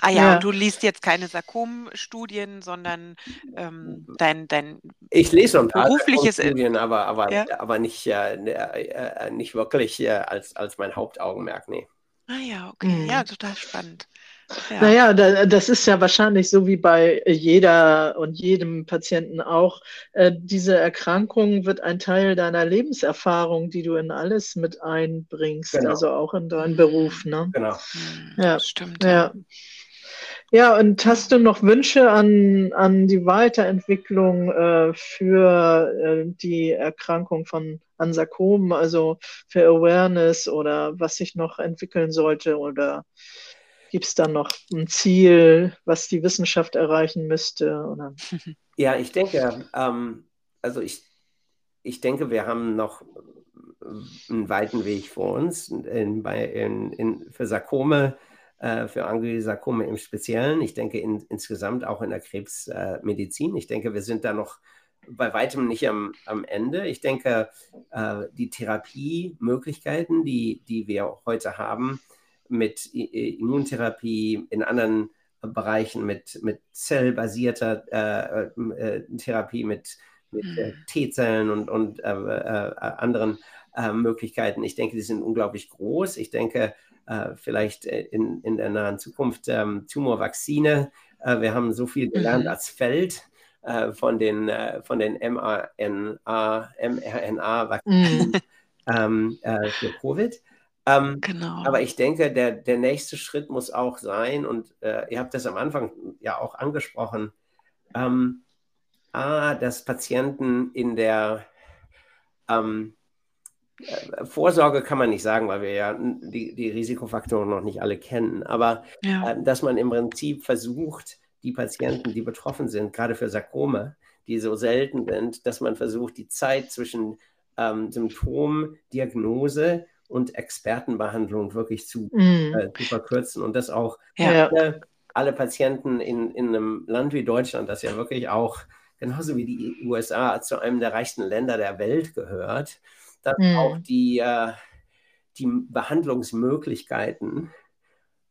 Ah ja, ja, und du liest jetzt keine Sarkom-Studien, sondern ähm, dein, dein Ich lese ein paar berufliches Studien, aber, aber, ja? aber nicht, äh, äh, nicht wirklich äh, als, als mein Hauptaugenmerk, nee. Ah ja, okay. Mhm. Ja, total spannend. Ja. Naja, da, das ist ja wahrscheinlich so wie bei jeder und jedem Patienten auch. Äh, diese Erkrankung wird ein Teil deiner Lebenserfahrung, die du in alles mit einbringst, genau. also auch in deinen Beruf. Ne? Genau. Hm, ja, stimmt. Ja. Ja, und hast du noch Wünsche an, an die Weiterentwicklung äh, für äh, die Erkrankung von an Sarkom, also für Awareness oder was sich noch entwickeln sollte oder Gibt es dann noch ein Ziel, was die Wissenschaft erreichen müsste? Oder? <laughs> Ja, ich denke, ähm, also ich, ich denke, wir haben noch einen weiten Weg vor uns in, bei, in, in, für Sarkome, äh, für Angiosarkome im Speziellen. Ich denke in, insgesamt auch in der Krebsmedizin. Äh, ich denke, wir sind da noch bei weitem nicht am, am Ende. Ich denke, äh, die Therapiemöglichkeiten, die, die wir heute haben, mit Immuntherapie, in anderen Bereichen mit, mit zellbasierter äh, äh, Therapie, mit, mit äh, mhm. T-Zellen und, und äh, äh, anderen äh, Möglichkeiten. Ich denke, die sind unglaublich groß. Ich denke, vielleicht in, in der nahen Zukunft ähm, Tumorvaccine. wir haben so viel gelernt mhm. als Feld von den, von den mRNA-Vakzinen. Mhm. ähm, äh, für Covid. Ähm, genau. Aber ich denke, der, der nächste Schritt muss auch sein, und äh, ihr habt das am Anfang ja auch angesprochen, ähm, A, dass Patienten in der ähm, äh, Vorsorge kann man nicht sagen, weil wir ja die, die Risikofaktoren noch nicht alle kennen, aber ja. äh, dass man im Prinzip versucht, die Patienten, die betroffen sind, gerade für Sarkome, die so selten sind, dass man versucht, die Zeit zwischen ähm, Symptom, Diagnose und Expertenbehandlung wirklich zu, mm. äh, zu verkürzen und das auch ja. alle, alle, Patienten in, in einem Land wie Deutschland, das ja wirklich auch genauso wie die USA zu einem der reichsten Länder der Welt gehört, dass mm. auch die, äh, die Behandlungsmöglichkeiten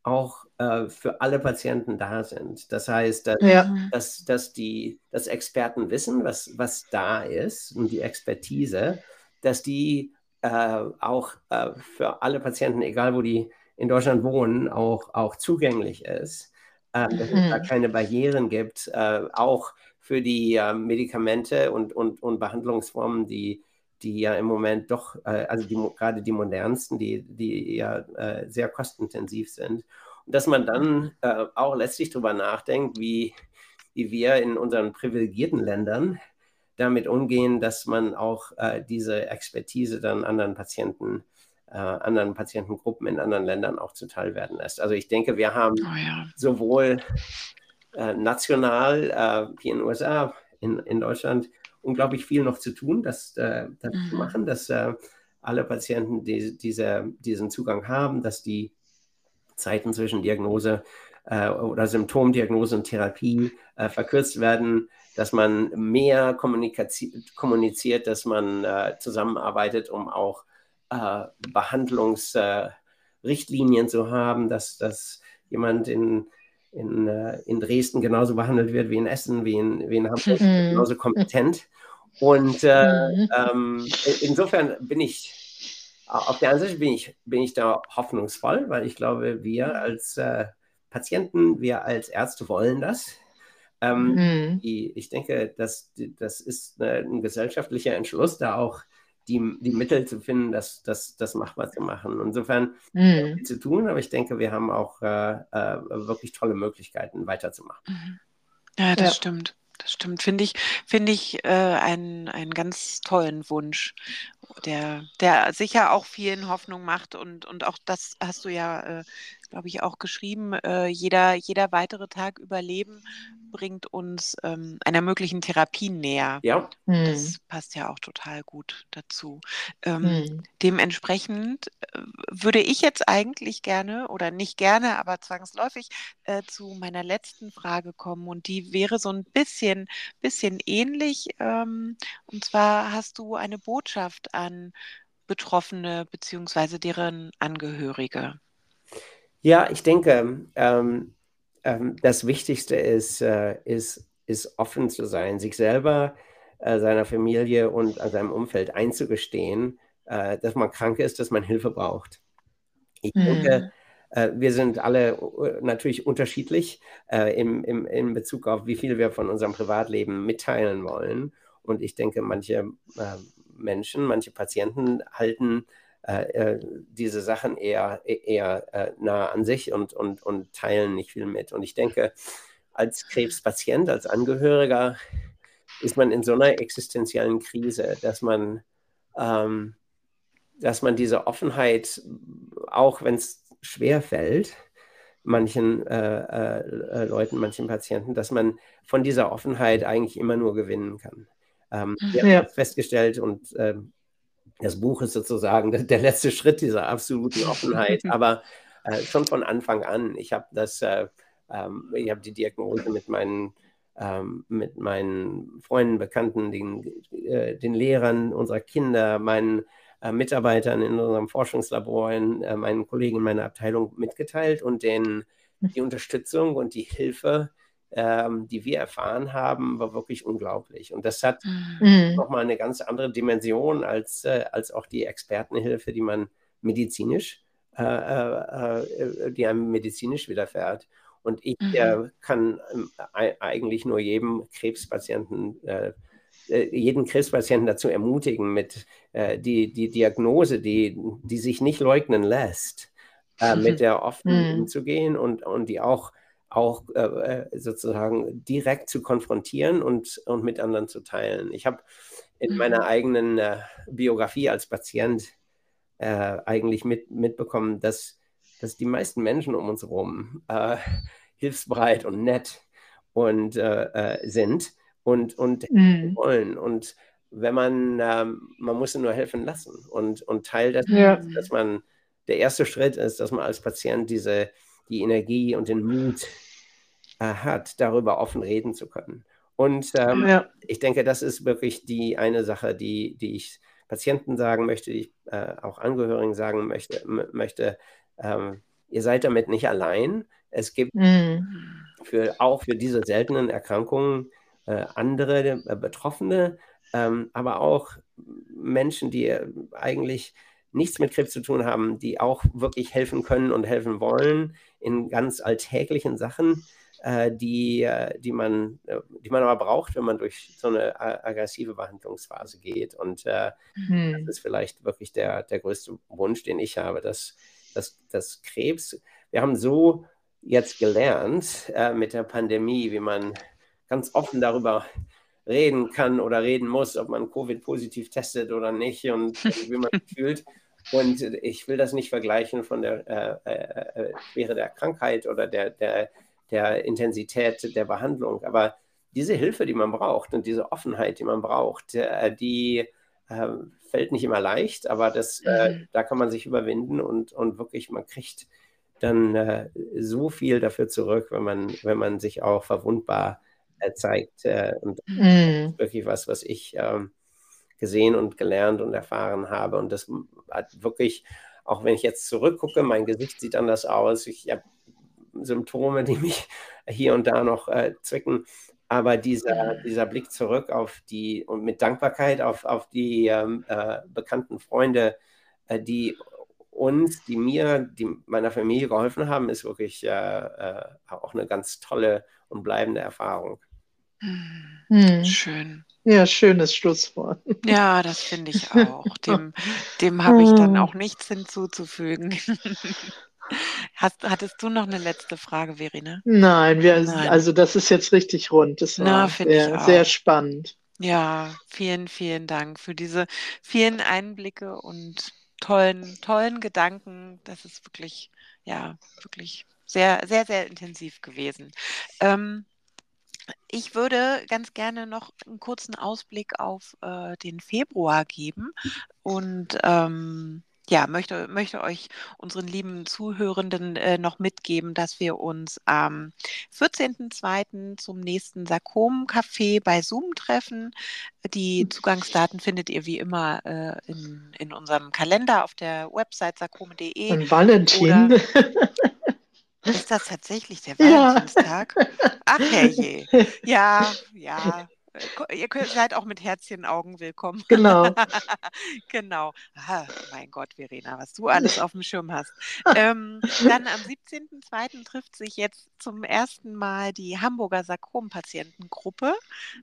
auch äh, für alle Patienten da sind. Das heißt, dass, ja. dass, dass, die, dass Experten wissen, was, was da ist und die Expertise, dass die äh, auch äh, für alle Patienten, egal wo die in Deutschland wohnen, auch, auch zugänglich ist. Ähm, dass mhm. es da mhm. keine Barrieren gibt, äh, auch für die äh, Medikamente und, und, und Behandlungsformen, die die ja im Moment doch, äh, also die, gerade die modernsten, die, die ja äh, sehr kostenintensiv sind. Und dass man dann äh, auch letztlich darüber nachdenkt, wie, wie wir in unseren privilegierten Ländern damit umgehen, dass man auch äh, diese Expertise dann anderen Patienten, äh, anderen Patientengruppen in anderen Ländern auch zuteil werden lässt. Also ich denke, wir haben oh ja. sowohl äh, national wie in den USA, in, in Deutschland, unglaublich viel noch zu tun, das, äh, das mhm. zu machen, dass äh, alle Patienten die, diese, diesen Zugang haben, dass die Zeiten zwischen Diagnose äh, oder Symptomdiagnose und Therapie äh, verkürzt werden, dass man mehr kommuniziert, dass man äh, zusammenarbeitet, um auch äh, Behandlungsrichtlinien zu haben, dass, dass jemand in in, in Dresden genauso behandelt wird wie in Essen, wie in, wie in Hamburg, mhm. genauso kompetent. Und äh, mhm. ähm, insofern bin ich, auf der einen Seite bin ich, bin ich da hoffnungsvoll, weil ich glaube, wir als äh, Patienten, wir als Ärzte wollen das. Ähm, mhm. die, ich denke, das, das ist ein gesellschaftlicher Entschluss, da auch die, die Mittel zu finden, das, das, das machbar zu machen. Insofern mhm. viel zu tun, aber ich denke, wir haben auch äh, äh, wirklich tolle Möglichkeiten, weiterzumachen. Mhm. Ja, das ja. stimmt. Das stimmt, finde ich, finde ich äh, einen, einen ganz tollen Wunsch, der, der sicher auch vielen Hoffnung macht und, und auch das hast du ja, äh, glaube ich, auch geschrieben, äh, jeder, jeder weitere Tag Überleben bringt uns ähm, einer möglichen Therapie näher. Ja. Das hm. passt ja auch total gut dazu. Ähm, hm. Dementsprechend äh, würde ich jetzt eigentlich gerne oder nicht gerne, aber zwangsläufig äh, zu meiner letzten Frage kommen und die wäre so ein bisschen, bisschen ähnlich. Ähm, und zwar hast du eine Botschaft an Betroffene bzw. deren Angehörige. Ja, ich denke, ähm, ähm, das Wichtigste ist, äh, ist, ist offen zu sein, sich selber, äh, seiner Familie und seinem Umfeld einzugestehen, äh, dass man krank ist, dass man Hilfe braucht. Ich mhm. denke, äh, wir sind alle äh, natürlich unterschiedlich äh, im, im, in Bezug auf, wie viel wir von unserem Privatleben mitteilen wollen. Und ich denke, manche Menschen, manche Patienten halten äh, äh, diese Sachen eher, eher äh, nah an sich und, und, und teilen nicht viel mit. Und ich denke, als Krebspatient, als Angehöriger ist man in so einer existenziellen Krise, dass man, ähm, dass man diese Offenheit, auch wenn es schwer fällt, manchen äh, äh, Leuten, manchen Patienten, dass man von dieser Offenheit eigentlich immer nur gewinnen kann. Ähm, wir ja. haben festgestellt und äh, das Buch ist sozusagen der, letzte Schritt dieser absoluten Offenheit, <laughs> aber äh, schon von Anfang an. Ich habe das, äh, ähm, ich habe die Diagnose mit meinen ähm, mit meinen Freunden, Bekannten, den, äh, den Lehrern unserer Kinder, meinen äh, Mitarbeitern in unserem Forschungslabor, in, äh, meinen Kollegen in meiner Abteilung mitgeteilt und denen die Unterstützung und die Hilfe ähm, die wir erfahren haben, war wirklich unglaublich. Und das hat mhm. nochmal eine ganz andere Dimension als, äh, als auch die Expertenhilfe, die man medizinisch, äh, äh, äh die einem medizinisch widerfährt. Und ich mhm. kann ähm, eigentlich nur jedem Krebspatienten äh, äh, jeden Krebspatienten dazu ermutigen, mit äh, die, die Diagnose, die, die sich nicht leugnen lässt, äh, mit <laughs> der offen mhm. umzugehen und, und die auch, auch äh, sozusagen direkt zu konfrontieren und, und mit anderen zu teilen. Ich habe in mhm. meiner eigenen äh, Biografie als Patient äh, eigentlich mit, mitbekommen, dass, dass die meisten Menschen um uns herum hilfsbereit und nett und sind und, und mhm. wollen. Und wenn man, ähm, man muss nur helfen lassen. Und, und Teil dessen ja. dass man, der erste Schritt ist, dass man als Patient diese, die Energie und den Mut äh, hat, darüber offen reden zu können. Und ähm, ja. ich denke, das ist wirklich die eine Sache, die, die ich Patienten sagen möchte, die ich äh, auch Angehörigen sagen möchte, möchte ähm, ihr seid damit nicht allein. Es gibt mhm. für, auch für diese seltenen Erkrankungen äh, andere äh, Betroffene, ähm, aber auch Menschen, die äh, eigentlich nichts mit Krebs zu tun haben, die auch wirklich helfen können und helfen wollen in ganz alltäglichen Sachen, äh, die, äh, die, man, äh, die man aber braucht, wenn man durch so eine aggressive Behandlungsphase geht. Und mhm. das ist vielleicht wirklich der, der größte Wunsch, den ich habe, dass, dass, dass Krebs, wir haben so jetzt gelernt mit der Pandemie, wie man ganz offen darüber reden kann oder reden muss, ob man Covid-positiv testet oder nicht und wie man fühlt. Und ich will das nicht vergleichen von der äh, äh, Schwere der Krankheit oder der, der, der Intensität der Behandlung. Aber diese Hilfe, die man braucht und diese Offenheit, die man braucht, äh, die äh, fällt nicht immer leicht, aber das, äh, mhm. da kann man sich überwinden und, und wirklich, man kriegt dann äh, so viel dafür zurück, wenn man, wenn man sich auch verwundbar zeigt. Äh, und das mhm. ist wirklich was, was ich ähm, gesehen und gelernt und erfahren habe. Und das hat wirklich, auch wenn ich jetzt zurückgucke, mein Gesicht sieht anders aus. Ich habe Symptome, die mich hier und da noch äh, zwicken. Aber dieser, dieser Blick zurück auf die und mit Dankbarkeit auf, auf die ähm, äh, bekannten Freunde, äh, die uns, die mir, die meiner Familie geholfen haben, ist wirklich äh, äh, auch eine ganz tolle und bleibende Erfahrung. Hm. Schön. Ja, schönes Schlusswort. Ja, das finde ich auch. <laughs> Dem, dem habe ich dann hm. auch nichts hinzuzufügen. <laughs> Hast, hattest du noch eine letzte Frage, Verena? Nein, wir, Nein. also das ist jetzt richtig rund. Das war Na, sehr, sehr spannend. Ja, vielen, vielen Dank für diese vielen Einblicke und tollen, tollen Gedanken. Das ist wirklich, ja, wirklich sehr, sehr, sehr intensiv gewesen. Ähm, ich würde ganz gerne noch einen kurzen Ausblick auf äh, den Februar geben und ähm, ja, möchte, möchte euch unseren lieben Zuhörenden äh, noch mitgeben, dass wir uns am 14.02. zum nächsten Sarkom-Café bei Zoom treffen. Die. Zugangsdaten findet ihr wie immer äh, in, in unserem Kalender auf der Website sarkome.de. An Valentin. <laughs> Ist das tatsächlich der Valentinstag? Ja. Ach herrje. Ja, ja. Ihr könnt, seid auch mit Herzchenaugen willkommen. Genau. <laughs> genau. Ah, mein Gott, Verena, was du alles auf dem Schirm hast. Ähm, dann am 17.02. trifft sich jetzt zum ersten Mal die Hamburger Sarkom-Patientengruppe.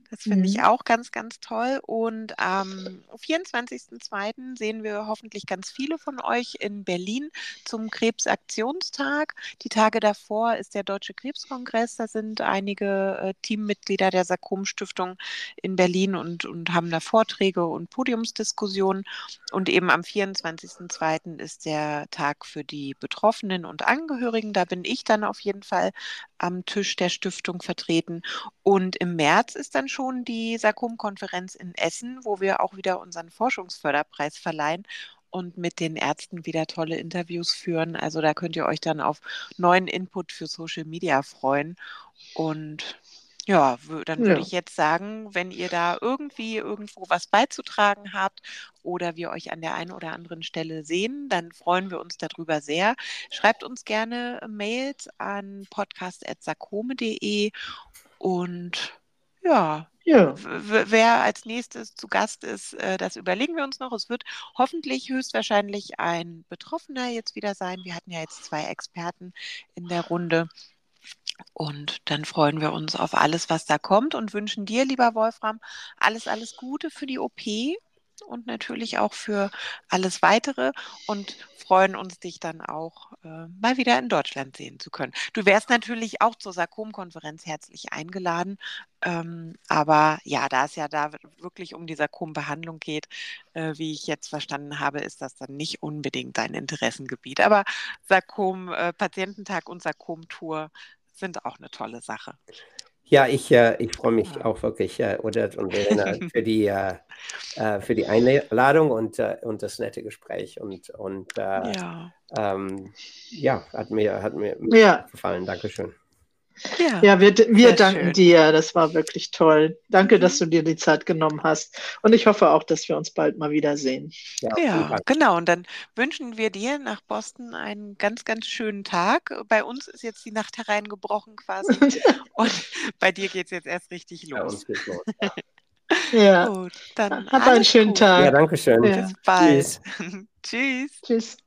Das finde mhm. ich auch ganz, ganz toll. Und am 24.02. sehen wir hoffentlich ganz viele von euch in Berlin zum Krebsaktionstag. Die Tage davor ist der Deutsche Krebskongress. Da sind einige äh, Teammitglieder der Sarkom-Stiftung in Berlin und, und haben da Vorträge und Podiumsdiskussionen. Und eben am 24.02. ist der Tag für die Betroffenen und Angehörigen. Da bin ich dann auf jeden Fall am Tisch der Stiftung vertreten. Und im März ist dann schon die Sarkom-Konferenz in Essen, wo wir auch wieder unseren Forschungsförderpreis verleihen und mit den Ärzten wieder tolle Interviews führen. Also da könnt ihr euch dann auf neuen Input für Social Media freuen. Und ja, dann würde Ja. ich jetzt sagen, wenn ihr da irgendwie irgendwo was beizutragen habt oder wir euch an der einen oder anderen Stelle sehen, dann freuen wir uns darüber sehr. Schreibt uns gerne Mails an podcast.sakome.de und ja, Ja. wer als nächstes zu Gast ist, äh, das überlegen wir uns noch. Es wird hoffentlich höchstwahrscheinlich ein Betroffener jetzt wieder sein. Wir hatten ja jetzt zwei Experten in der Runde. Und dann freuen wir uns auf alles, was da kommt und wünschen dir, lieber Wolfram, alles, alles Gute für die OP und natürlich auch für alles weitere und freuen uns, dich dann auch äh, mal wieder in Deutschland sehen zu können. Du wärst natürlich auch zur Sarkom-Konferenz herzlich eingeladen, ähm, aber ja, da es ja da wirklich um die Sarkom-Behandlung geht, äh, wie ich jetzt verstanden habe, ist das dann nicht unbedingt dein Interessengebiet. Aber Sarkom-Patiententag äh, und Sarkom-Tour sind auch eine tolle Sache. Ja, ich, äh, ich freue mich ja. auch wirklich, äh, Odette und Verena, <laughs> für die, äh, äh, für die Einladung und, äh, und das nette Gespräch. Und, und äh, ja. Ähm, ja, hat mir, hat mir ja. gefallen. Dankeschön. Ja, ja wir, wir danken schön. dir. Das war wirklich toll. Danke, mhm. dass du dir die Zeit genommen hast. Und ich hoffe auch, dass wir uns bald mal wiedersehen. Ja, ja genau. Und dann wünschen wir dir nach Boston einen ganz, ganz schönen Tag. Bei uns ist jetzt die Nacht hereingebrochen quasi. <laughs> Und bei dir geht es jetzt erst richtig los. Bei uns geht's los. <laughs> Ja. Gut, dann Hab einen schönen gut. Tag. Ja, danke schön. Bis bald. Tschüss. <laughs> Tschüss. Tschüss.